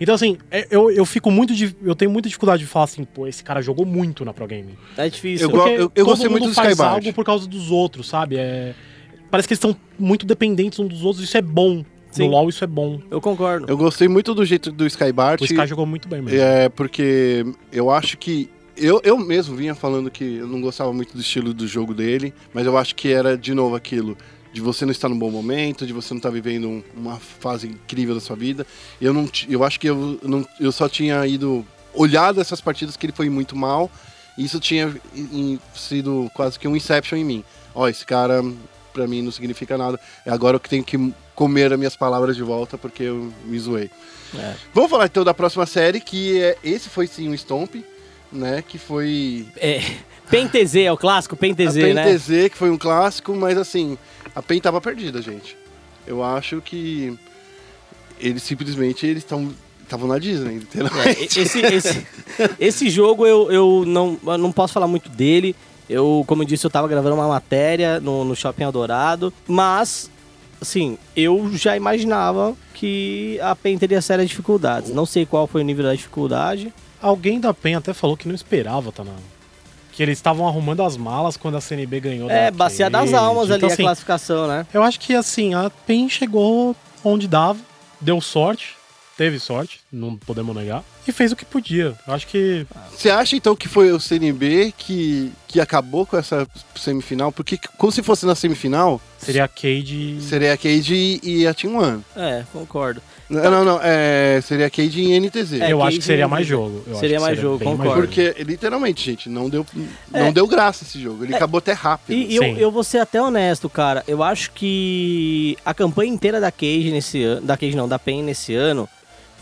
Então, assim, é- eu, eu fico muito. Eu tenho muita dificuldade de falar assim, pô, esse cara jogou muito na Pro Game. É difícil. Eu eu todo gostei muito do faz Skybart. algo por causa dos outros, sabe? É, parece que eles estão muito dependentes uns dos outros, isso é bom. Sim. No LoL isso é bom. Eu concordo. Eu gostei muito do jeito do Skybart. O Sky jogou muito bem mesmo. É, porque eu acho que. Eu, eu mesmo vinha falando que eu não gostava muito do estilo do jogo dele, mas eu acho que era, de novo, aquilo. De você não estar num bom momento, de você não estar vivendo um- uma fase incrível da sua vida. Eu, não, eu acho que eu, não, eu só tinha ido. olhado essas partidas que ele foi muito mal. E isso tinha em- sido quase que um Inception em mim. Ó, esse cara, pra mim, não significa nada. É agora que eu tenho que comer as minhas palavras de volta porque eu me zoei. É. Vamos falar então da próxima série, que é, esse foi sim um Stomp, né? Que foi É, Pen TZ é o clássico Pen a TZ, PEN né? TZ, que foi um clássico, mas assim, a PEN tava perdida, gente. Eu acho que eles simplesmente eles estão estavam na Disney, É, literalmente. esse, esse, esse jogo eu, eu, não, eu não posso falar muito dele. Eu, como eu disse, eu tava gravando uma matéria no, no Shopping Eldorado, mas, assim, eu já imaginava que a PEN teria sérias dificuldades. Não sei qual foi o nível da dificuldade. Alguém da PEN até falou que não esperava, tá? Não. Que eles estavam arrumando as malas quando a CNB ganhou. É, da bacia das almas ali Então, a assim, classificação, né? Eu acho que assim, a PEN chegou onde dava, deu sorte, teve sorte, não podemos negar, e fez o que podia. Eu acho que Você acha então que foi o CNB que, que acabou com essa semifinal? Porque como se fosse na semifinal, Seria a Cade. Seria a Cade e a Team One. É, concordo. Não, não, não. É, seria a Cade e NTZ. É, eu acho Cade que seria mais jogo. Eu acho Seria mais jogo, concordo. Porque, literalmente, gente, não deu, É. não deu graça esse jogo. Ele acabou até rápido. E, eu, eu vou ser até honesto, cara. Eu acho que a campanha inteira da Cage nesse ano. Da Cage não, da PEN nesse ano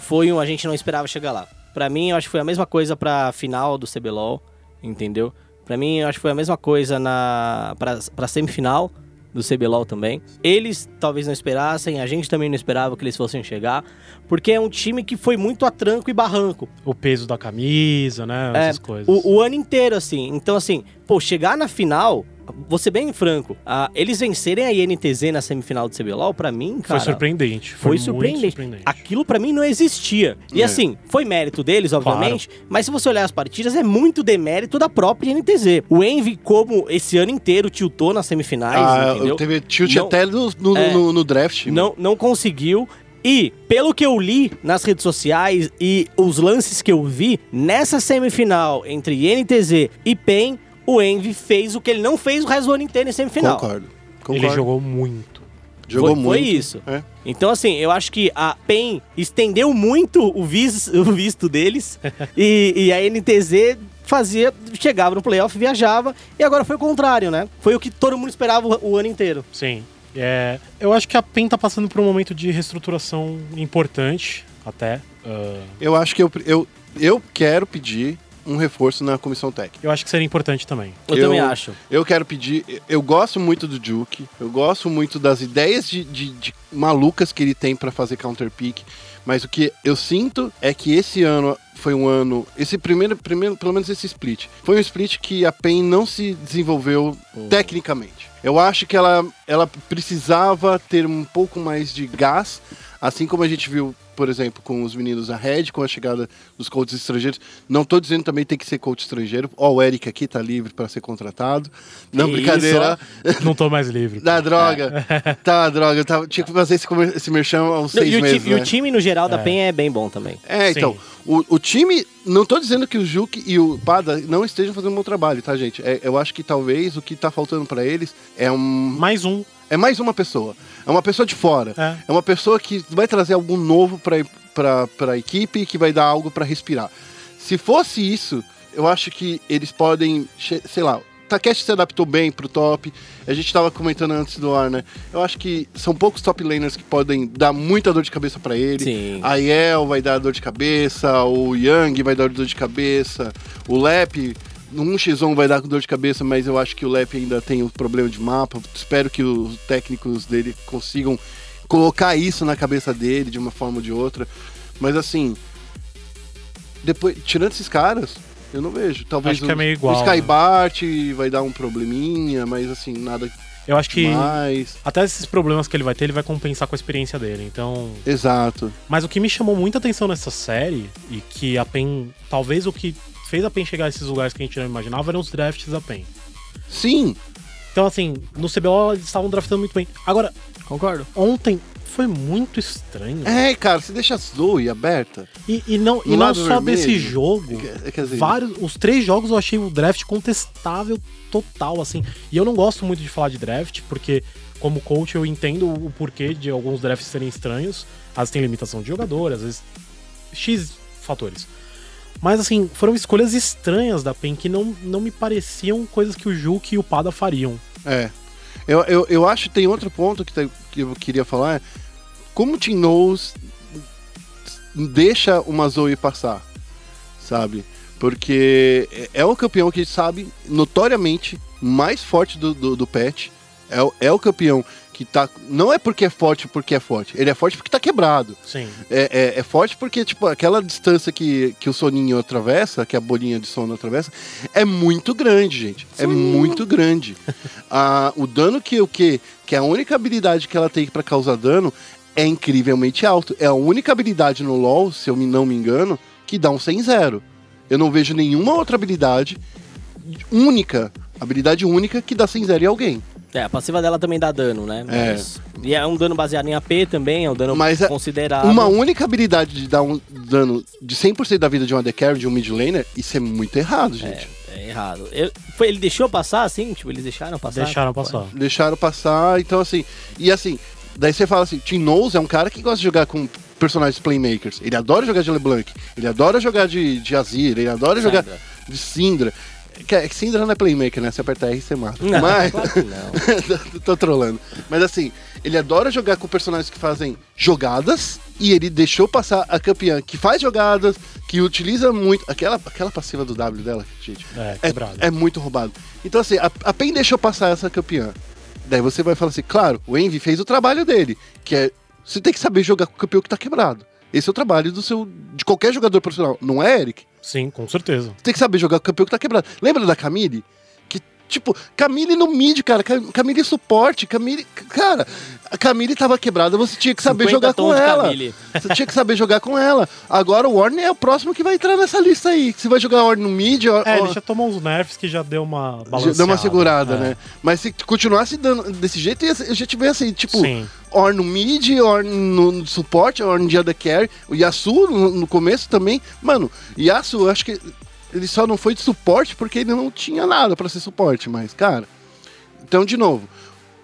foi um. A gente não esperava chegar lá. Pra mim, eu acho que foi a mesma coisa pra final do CBLOL, entendeu? Pra mim, eu acho que foi a mesma coisa na pra, pra semifinal do CBLOL também. Eles talvez não esperassem, a gente também não esperava que eles fossem chegar, porque é um time que foi muito a tranco e barranco. O peso da camisa, né? É, Essas coisas. O, o ano inteiro, assim. Então, assim, pô, chegar na final, vou ser bem franco, ah, eles vencerem a INTZ na semifinal do CBLOL, pra mim, cara. Foi surpreendente. Foi, Foi, muito surpreendente. surpreendente. Aquilo pra mim não existia. E É. assim, foi mérito deles, obviamente, mas se você olhar as partidas, é muito demérito da própria NTZ. O Envy, como esse ano inteiro tiltou nas semifinais, Ah, entendeu? teve tilt Não- até no, no, É. no- no draft. não, não conseguiu. E, pelo que eu li nas redes sociais e os lances que eu vi, nessa semifinal entre INTZ e PEN, o Envy fez o que ele não fez o resto do ano inteiro em semifinal. Concordo. Concordo. Ele jogou muito. Jogou foi, muito. foi isso. É. Então, assim, eu acho que a PEN estendeu muito o, vis- [LAUGHS] o visto deles [LAUGHS] e, e a NTZ fazia, chegava no playoff, viajava, e agora foi o contrário, né? Foi o que todo mundo esperava o, o ano inteiro. Sim. É, eu acho que a PEN tá passando por um momento de reestruturação importante, até. Ah, Eu acho que eu, eu, eu quero pedir um reforço na comissão técnica. eu acho que seria importante também. Eu, também acho. Eu quero pedir. Eu gosto muito do Duke. Eu gosto muito das ideias de, de- de malucas que ele tem pra fazer counter pick. Mas o que eu sinto é que esse ano foi um ano. Esse primeiro, primeiro pelo menos esse split. Foi um split que a PEN não se desenvolveu tecnicamente. Eu acho que ela, ela precisava ter um pouco mais de gás, assim como a gente viu, por exemplo, com os meninos da Red, com a chegada dos coaches estrangeiros. Não tô dizendo também tem que ser coach estrangeiro. Ó, o Eric aqui tá livre para ser contratado. Não, Que brincadeira. Não tô mais livre. Da [LAUGHS] droga. Tá, droga. Tava, tinha que fazer esse, esse merchan há uns Não, seis e, o meses, ti- e o né? time, no geral, da É. PEN é bem bom também. É, Sim. então, o, o time, não tô dizendo que o Juque e o Pada não estejam fazendo um bom trabalho, tá, gente? É, eu acho que talvez o que tá faltando pra eles é um Mais um. É mais uma pessoa. É uma pessoa de fora. É. É uma pessoa que vai trazer algo novo pra, pra, pra equipe e que vai dar algo pra respirar. Se fosse isso, eu acho que eles podem, sei lá, Takeshi se adaptou bem pro top. A gente tava comentando antes do ar, né? Eu acho que são poucos top laners que podem dar muita dor de cabeça pra ele. Sim. A Yel vai dar dor de cabeça, o Yang vai dar dor de cabeça, o Lep no 1x1 vai dar dor de cabeça, mas eu acho que o Lep ainda tem o problema de mapa. Espero que os técnicos dele consigam colocar isso na cabeça dele de uma forma ou de outra. Mas assim, depois, tirando esses caras, eu não vejo. Talvez Acho que é o, meio igual, o Sky né? Bart vai dar um probleminha, mas assim, nada Eu acho que até esses problemas que ele vai ter, ele vai compensar com a experiência dele. Então. Exato. Mas o que me chamou muita atenção nessa série, e que a PEN. Talvez o que fez a PEN chegar a esses lugares que a gente não imaginava eram os drafts da PEN. Sim, Então, assim, no CBO eles estavam draftando muito bem. Agora, Concordo. ontem foi muito estranho. é, cara, você deixa a Zoe aberta. E, e não, e não só vermelho, desse jogo. Quer- quer dizer, Vários, os três jogos eu achei o draft contestável total, assim. E eu não gosto muito de falar de draft, porque como coach eu entendo o porquê de alguns drafts serem estranhos. Às vezes tem limitação de jogador, às vezes X fatores. Mas assim, foram escolhas estranhas da PEN que não, não me pareciam coisas que o Juke e o Pada fariam. É. Eu, eu, eu acho que tem outro ponto que, tá- que eu queria falar. Como o Team Knows deixa uma Zoe passar, sabe? Porque é- é o campeão que sabe notoriamente mais forte do, do, do patch. É, é o campeão que tá. Não é porque é forte porque é forte. Ele é forte porque tá quebrado. Sim. É, é, é forte porque, tipo, aquela distância que, que o soninho atravessa, que a bolinha de sono atravessa, é muito grande, gente. É muito grande. [LAUGHS] Ah, o dano que o que que a única habilidade que ela tem pra causar dano é incrivelmente alto. É a única habilidade no LoL, se eu não me engano, que dá um 100-0. Eu não vejo nenhuma outra habilidade única, habilidade única que dá 100-0 em alguém. É, a passiva dela também dá dano, né? É. Mas- E é um dano baseado em AP também, é um dano Mas é considerável. Uma única habilidade de dar um dano de 100% da vida de um AD Carry, de um mid laner, isso é muito errado, gente. É errado. Eu- foi, ele deixou passar assim? Tipo, eles deixaram passar? Deixaram passar. Deixaram passar, então assim. E assim, daí você fala assim: Tim Knowles é um cara que gosta de jogar com personagens playmakers. Ele adora jogar de LeBlanc, ele adora jogar de, de Azir, ele adora jogar Syndra. de Syndra. Que, é que Syndra não é playmaker, né? Você aperta R e você mata. Não, Mas. claro não. [LAUGHS] Tô trolando. Mas assim, ele adora jogar com personagens que fazem jogadas e ele deixou passar a campeã que faz jogadas, que utiliza muito. Aquela, aquela passiva do W dela, gente. É, quebrado. É, muito roubado. Então, assim, a, a PEN deixou passar essa campeã. Daí você vai falar assim, claro, o Envy fez o trabalho dele, que é. Você tem que saber jogar com o campeão que tá quebrado. Esse é o trabalho do seu. de qualquer jogador profissional, não é, Eric? Sim, com certeza. Você tem que saber jogar com o campeão que tá quebrado. Lembra da Camille? Tipo, Camille no mid, cara. Cam- Camille suporte. Camille. Cara, a Camille tava quebrada, você tinha que saber 50 jogar com de ela. Camille. [LAUGHS] Você tinha que saber jogar com ela. Agora o Warner é o próximo que vai entrar nessa lista aí. Você vai jogar Warner no mid. ó- É, ó- ele já tomou uns nerfs que já deu uma já balanceada. deu uma segurada, É. né? Mas se continuasse dando desse jeito, a gente vê assim, tipo, Sim. Or no mid, Or no, suporte, Or no dia da carry. O Yasuo no, no começo também. Mano, Yasuo, eu acho que ele só não foi de suporte porque ele não tinha nada pra ser suporte, mas, cara. Então, de novo,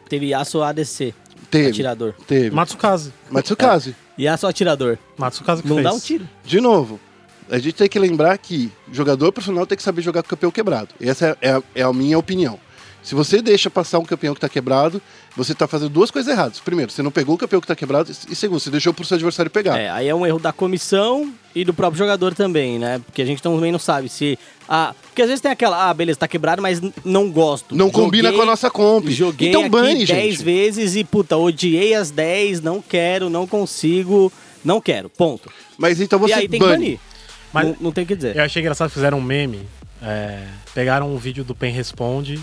Teve Yasuo ADC, teve. atirador. Teve. Matsukaze. Matsukaze. Yasuo atirador. Matsukaze que Não fez. dá um tiro. De novo, a gente tem que lembrar que jogador profissional tem que saber jogar com o campeão quebrado. Essa é, é é a minha opinião. Se você deixa passar um campeão que tá quebrado, você tá fazendo duas coisas erradas. Primeiro, você não pegou o campeão que tá quebrado. E segundo, você deixou pro seu adversário pegar. É, aí é um erro da comissão e do próprio jogador também, né? Porque a gente também não sabe se. Ah, porque às vezes tem aquela, ah, beleza, tá quebrado, mas não gosto. Não combina Joguei- com a nossa comp. Joguei então bane, 10 gente. vezes e, puta, odiei as 10, não quero, não consigo, não quero, ponto. Mas então você e aí tem que banir. Mas- não, não tem o que dizer. Eu achei engraçado que fizeram um meme. é, pegaram um vídeo do Pen Responde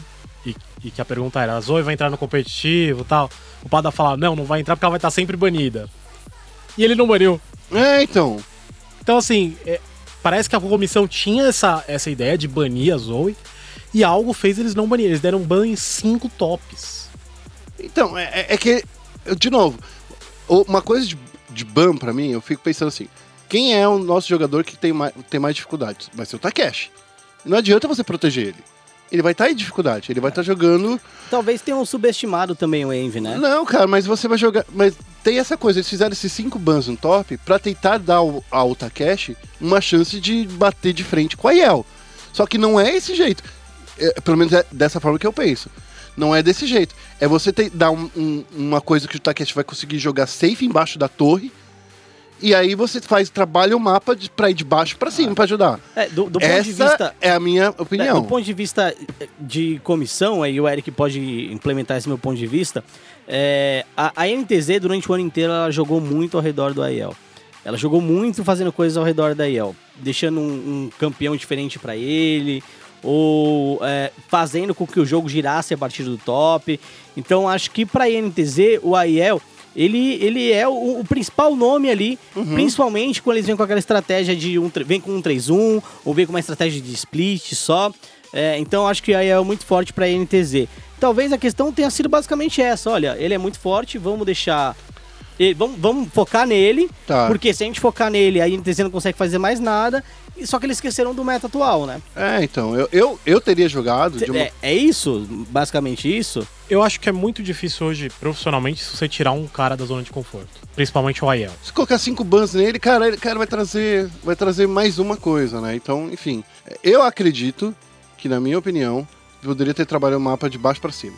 e, que a pergunta era: a Zoe vai entrar no competitivo e tal. O Pada fala: não, não vai entrar porque ela vai estar sempre banida. E ele não baniu. É, então. Então, assim, é, parece que a comissão tinha essa, essa ideia de banir a Zoe e algo fez eles não banirem. Eles deram ban em cinco tops. Então, é, é- é que, de novo, uma coisa de, de ban pra mim, eu fico pensando assim: quem é o nosso jogador que tem mais, tem mais dificuldades? Vai ser o Takeshi. Não adianta você proteger ele. Ele vai estar em dificuldade, ele vai estar jogando. Talvez tenham subestimado também o Envy, né? Não, cara, mas você vai jogar. Mas tem essa coisa, eles fizeram esses cinco bans no top pra tentar dar ao, ao Takeshi uma chance de bater de frente com a Yel. Só que não é esse jeito. É, pelo menos é dessa forma que eu penso. Não é desse jeito. É você ter, dar um- um- uma coisa que o Takeshi vai conseguir jogar safe embaixo da torre. E aí você faz, trabalha o mapa de, pra ir de baixo pra cima pra ajudar. É, do, do ponto Essa de vista. é a minha É, opinião. do ponto de vista de comissão, aí o Eric pode implementar esse meu ponto de vista. é, a, a NTZ, durante o ano inteiro, ela jogou muito ao redor do AEL. Ela jogou muito fazendo coisas ao redor da AEL, deixando um, um campeão diferente pra ele, ou é, fazendo com que o jogo girasse a partir do top. Então, acho que pra NTZ, o AEL. Ele, ele é o, o principal nome ali, principalmente quando eles vêm com aquela estratégia de um, vem com um 3-1, ou vem com uma estratégia de split só. É, então acho que aí é muito forte para NTZ. Talvez a questão tenha sido basicamente essa: olha, ele é muito forte, vamos deixar. vamos, vamos focar nele, Tá. porque se a gente focar nele, a NTZ não consegue fazer mais nada. E Só que eles esqueceram do meta atual, né? É, então, eu, eu, eu teria jogado de uma. É, é isso? Basicamente isso? Eu acho que é muito difícil hoje, profissionalmente, se você tirar um cara da zona de conforto. Principalmente o Aiel. Se colocar cinco bans nele, cara, ele cara vai trazer, vai trazer mais uma coisa, né? Então, enfim, eu acredito que, na minha opinião, poderia ter trabalhado o mapa de baixo pra cima.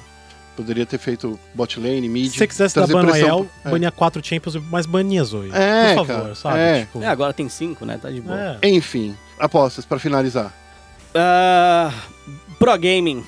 Poderia ter feito bot lane, mid. Se você quisesse dar ban Aiel, pro- é. bania quatro Champions, mas bania Zoe. É, Por favor, cara, sabe? é. Tipo, É, agora tem cinco, né? Tá de boa. é. Enfim, apostas pra finalizar. Ah, Pro Gaming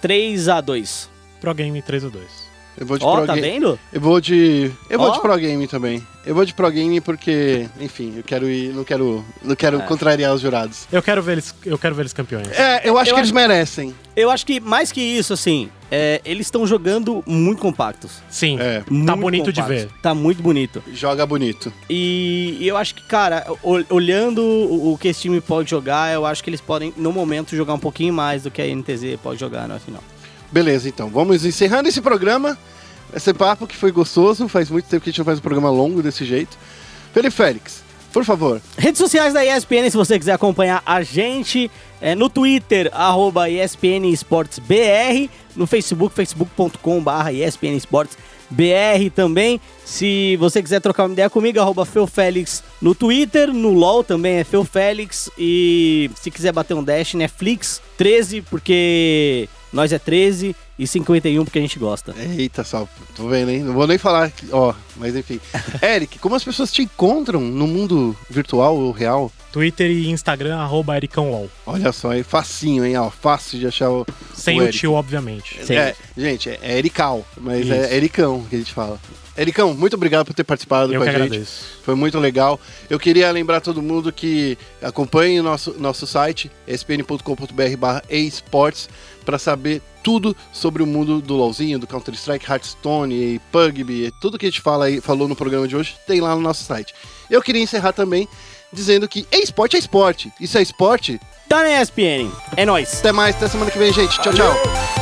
3 a 2 Pro Game 3 a 2. Eu vou de Ó, pro tá game. vendo? Eu vou de. Eu vou Ó. de pro game também. Eu vou de pro game porque, enfim, eu quero ir. Não quero. Não quero É. contrariar os jurados. Eu quero ver eles, eu quero ver eles campeões. É, eu acho Eu que acho- eles merecem. Eu acho que mais que isso, assim, é, eles estão jogando muito compactos. Sim, É. tá Muito bonito de compactos. ver. Tá muito bonito. Joga bonito. E, e eu acho que, cara, ol- olhando o, o que esse time pode jogar, eu acho que eles podem, no momento, jogar um pouquinho mais do que a NTZ pode jogar na final. Beleza, então. Vamos encerrando esse programa. Esse papo que foi gostoso. Faz muito tempo que a gente não faz um programa longo desse jeito. Felipe Félix, Por favor. Redes sociais da ESPN, se você quiser acompanhar a gente, é no Twitter, arroba ESPN Esportes BR, no Facebook, facebook.com barra ESPN Esportes BR também. Se você quiser trocar uma ideia comigo, arroba Feufélix no Twitter, no LOL também é Feufélix. E se quiser bater um dash, Netflix 13, porque nós é 13 e 51 porque a gente gosta. Eita, só, tô vendo, hein? Não vou nem falar, que- ó, mas enfim. [LAUGHS] Eric, como as pessoas te encontram no mundo virtual ou real? Twitter e Instagram, arroba ericãolol. Olha só, é facinho, hein? Ó, fácil de achar o. Sem o o, Eric. tio, obviamente. É, gente, é Erical, mas Isso. é Ericão que a gente fala. Ericão, muito obrigado por ter participado Eu com a gente. agradeço. Foi muito legal. Eu queria lembrar todo mundo que acompanhe o nosso, nosso site, esportes, para saber tudo sobre o mundo do LoLzinho, do Counter-Strike, Hearthstone, e PUBG, tudo que a gente fala aí, falou no programa de hoje, tem lá no nosso site. Eu queria encerrar também dizendo que esporte é esporte. Isso é esporte. Tá na ESPN. É nóis. Até mais, até semana que vem, gente. Tchau, tchau.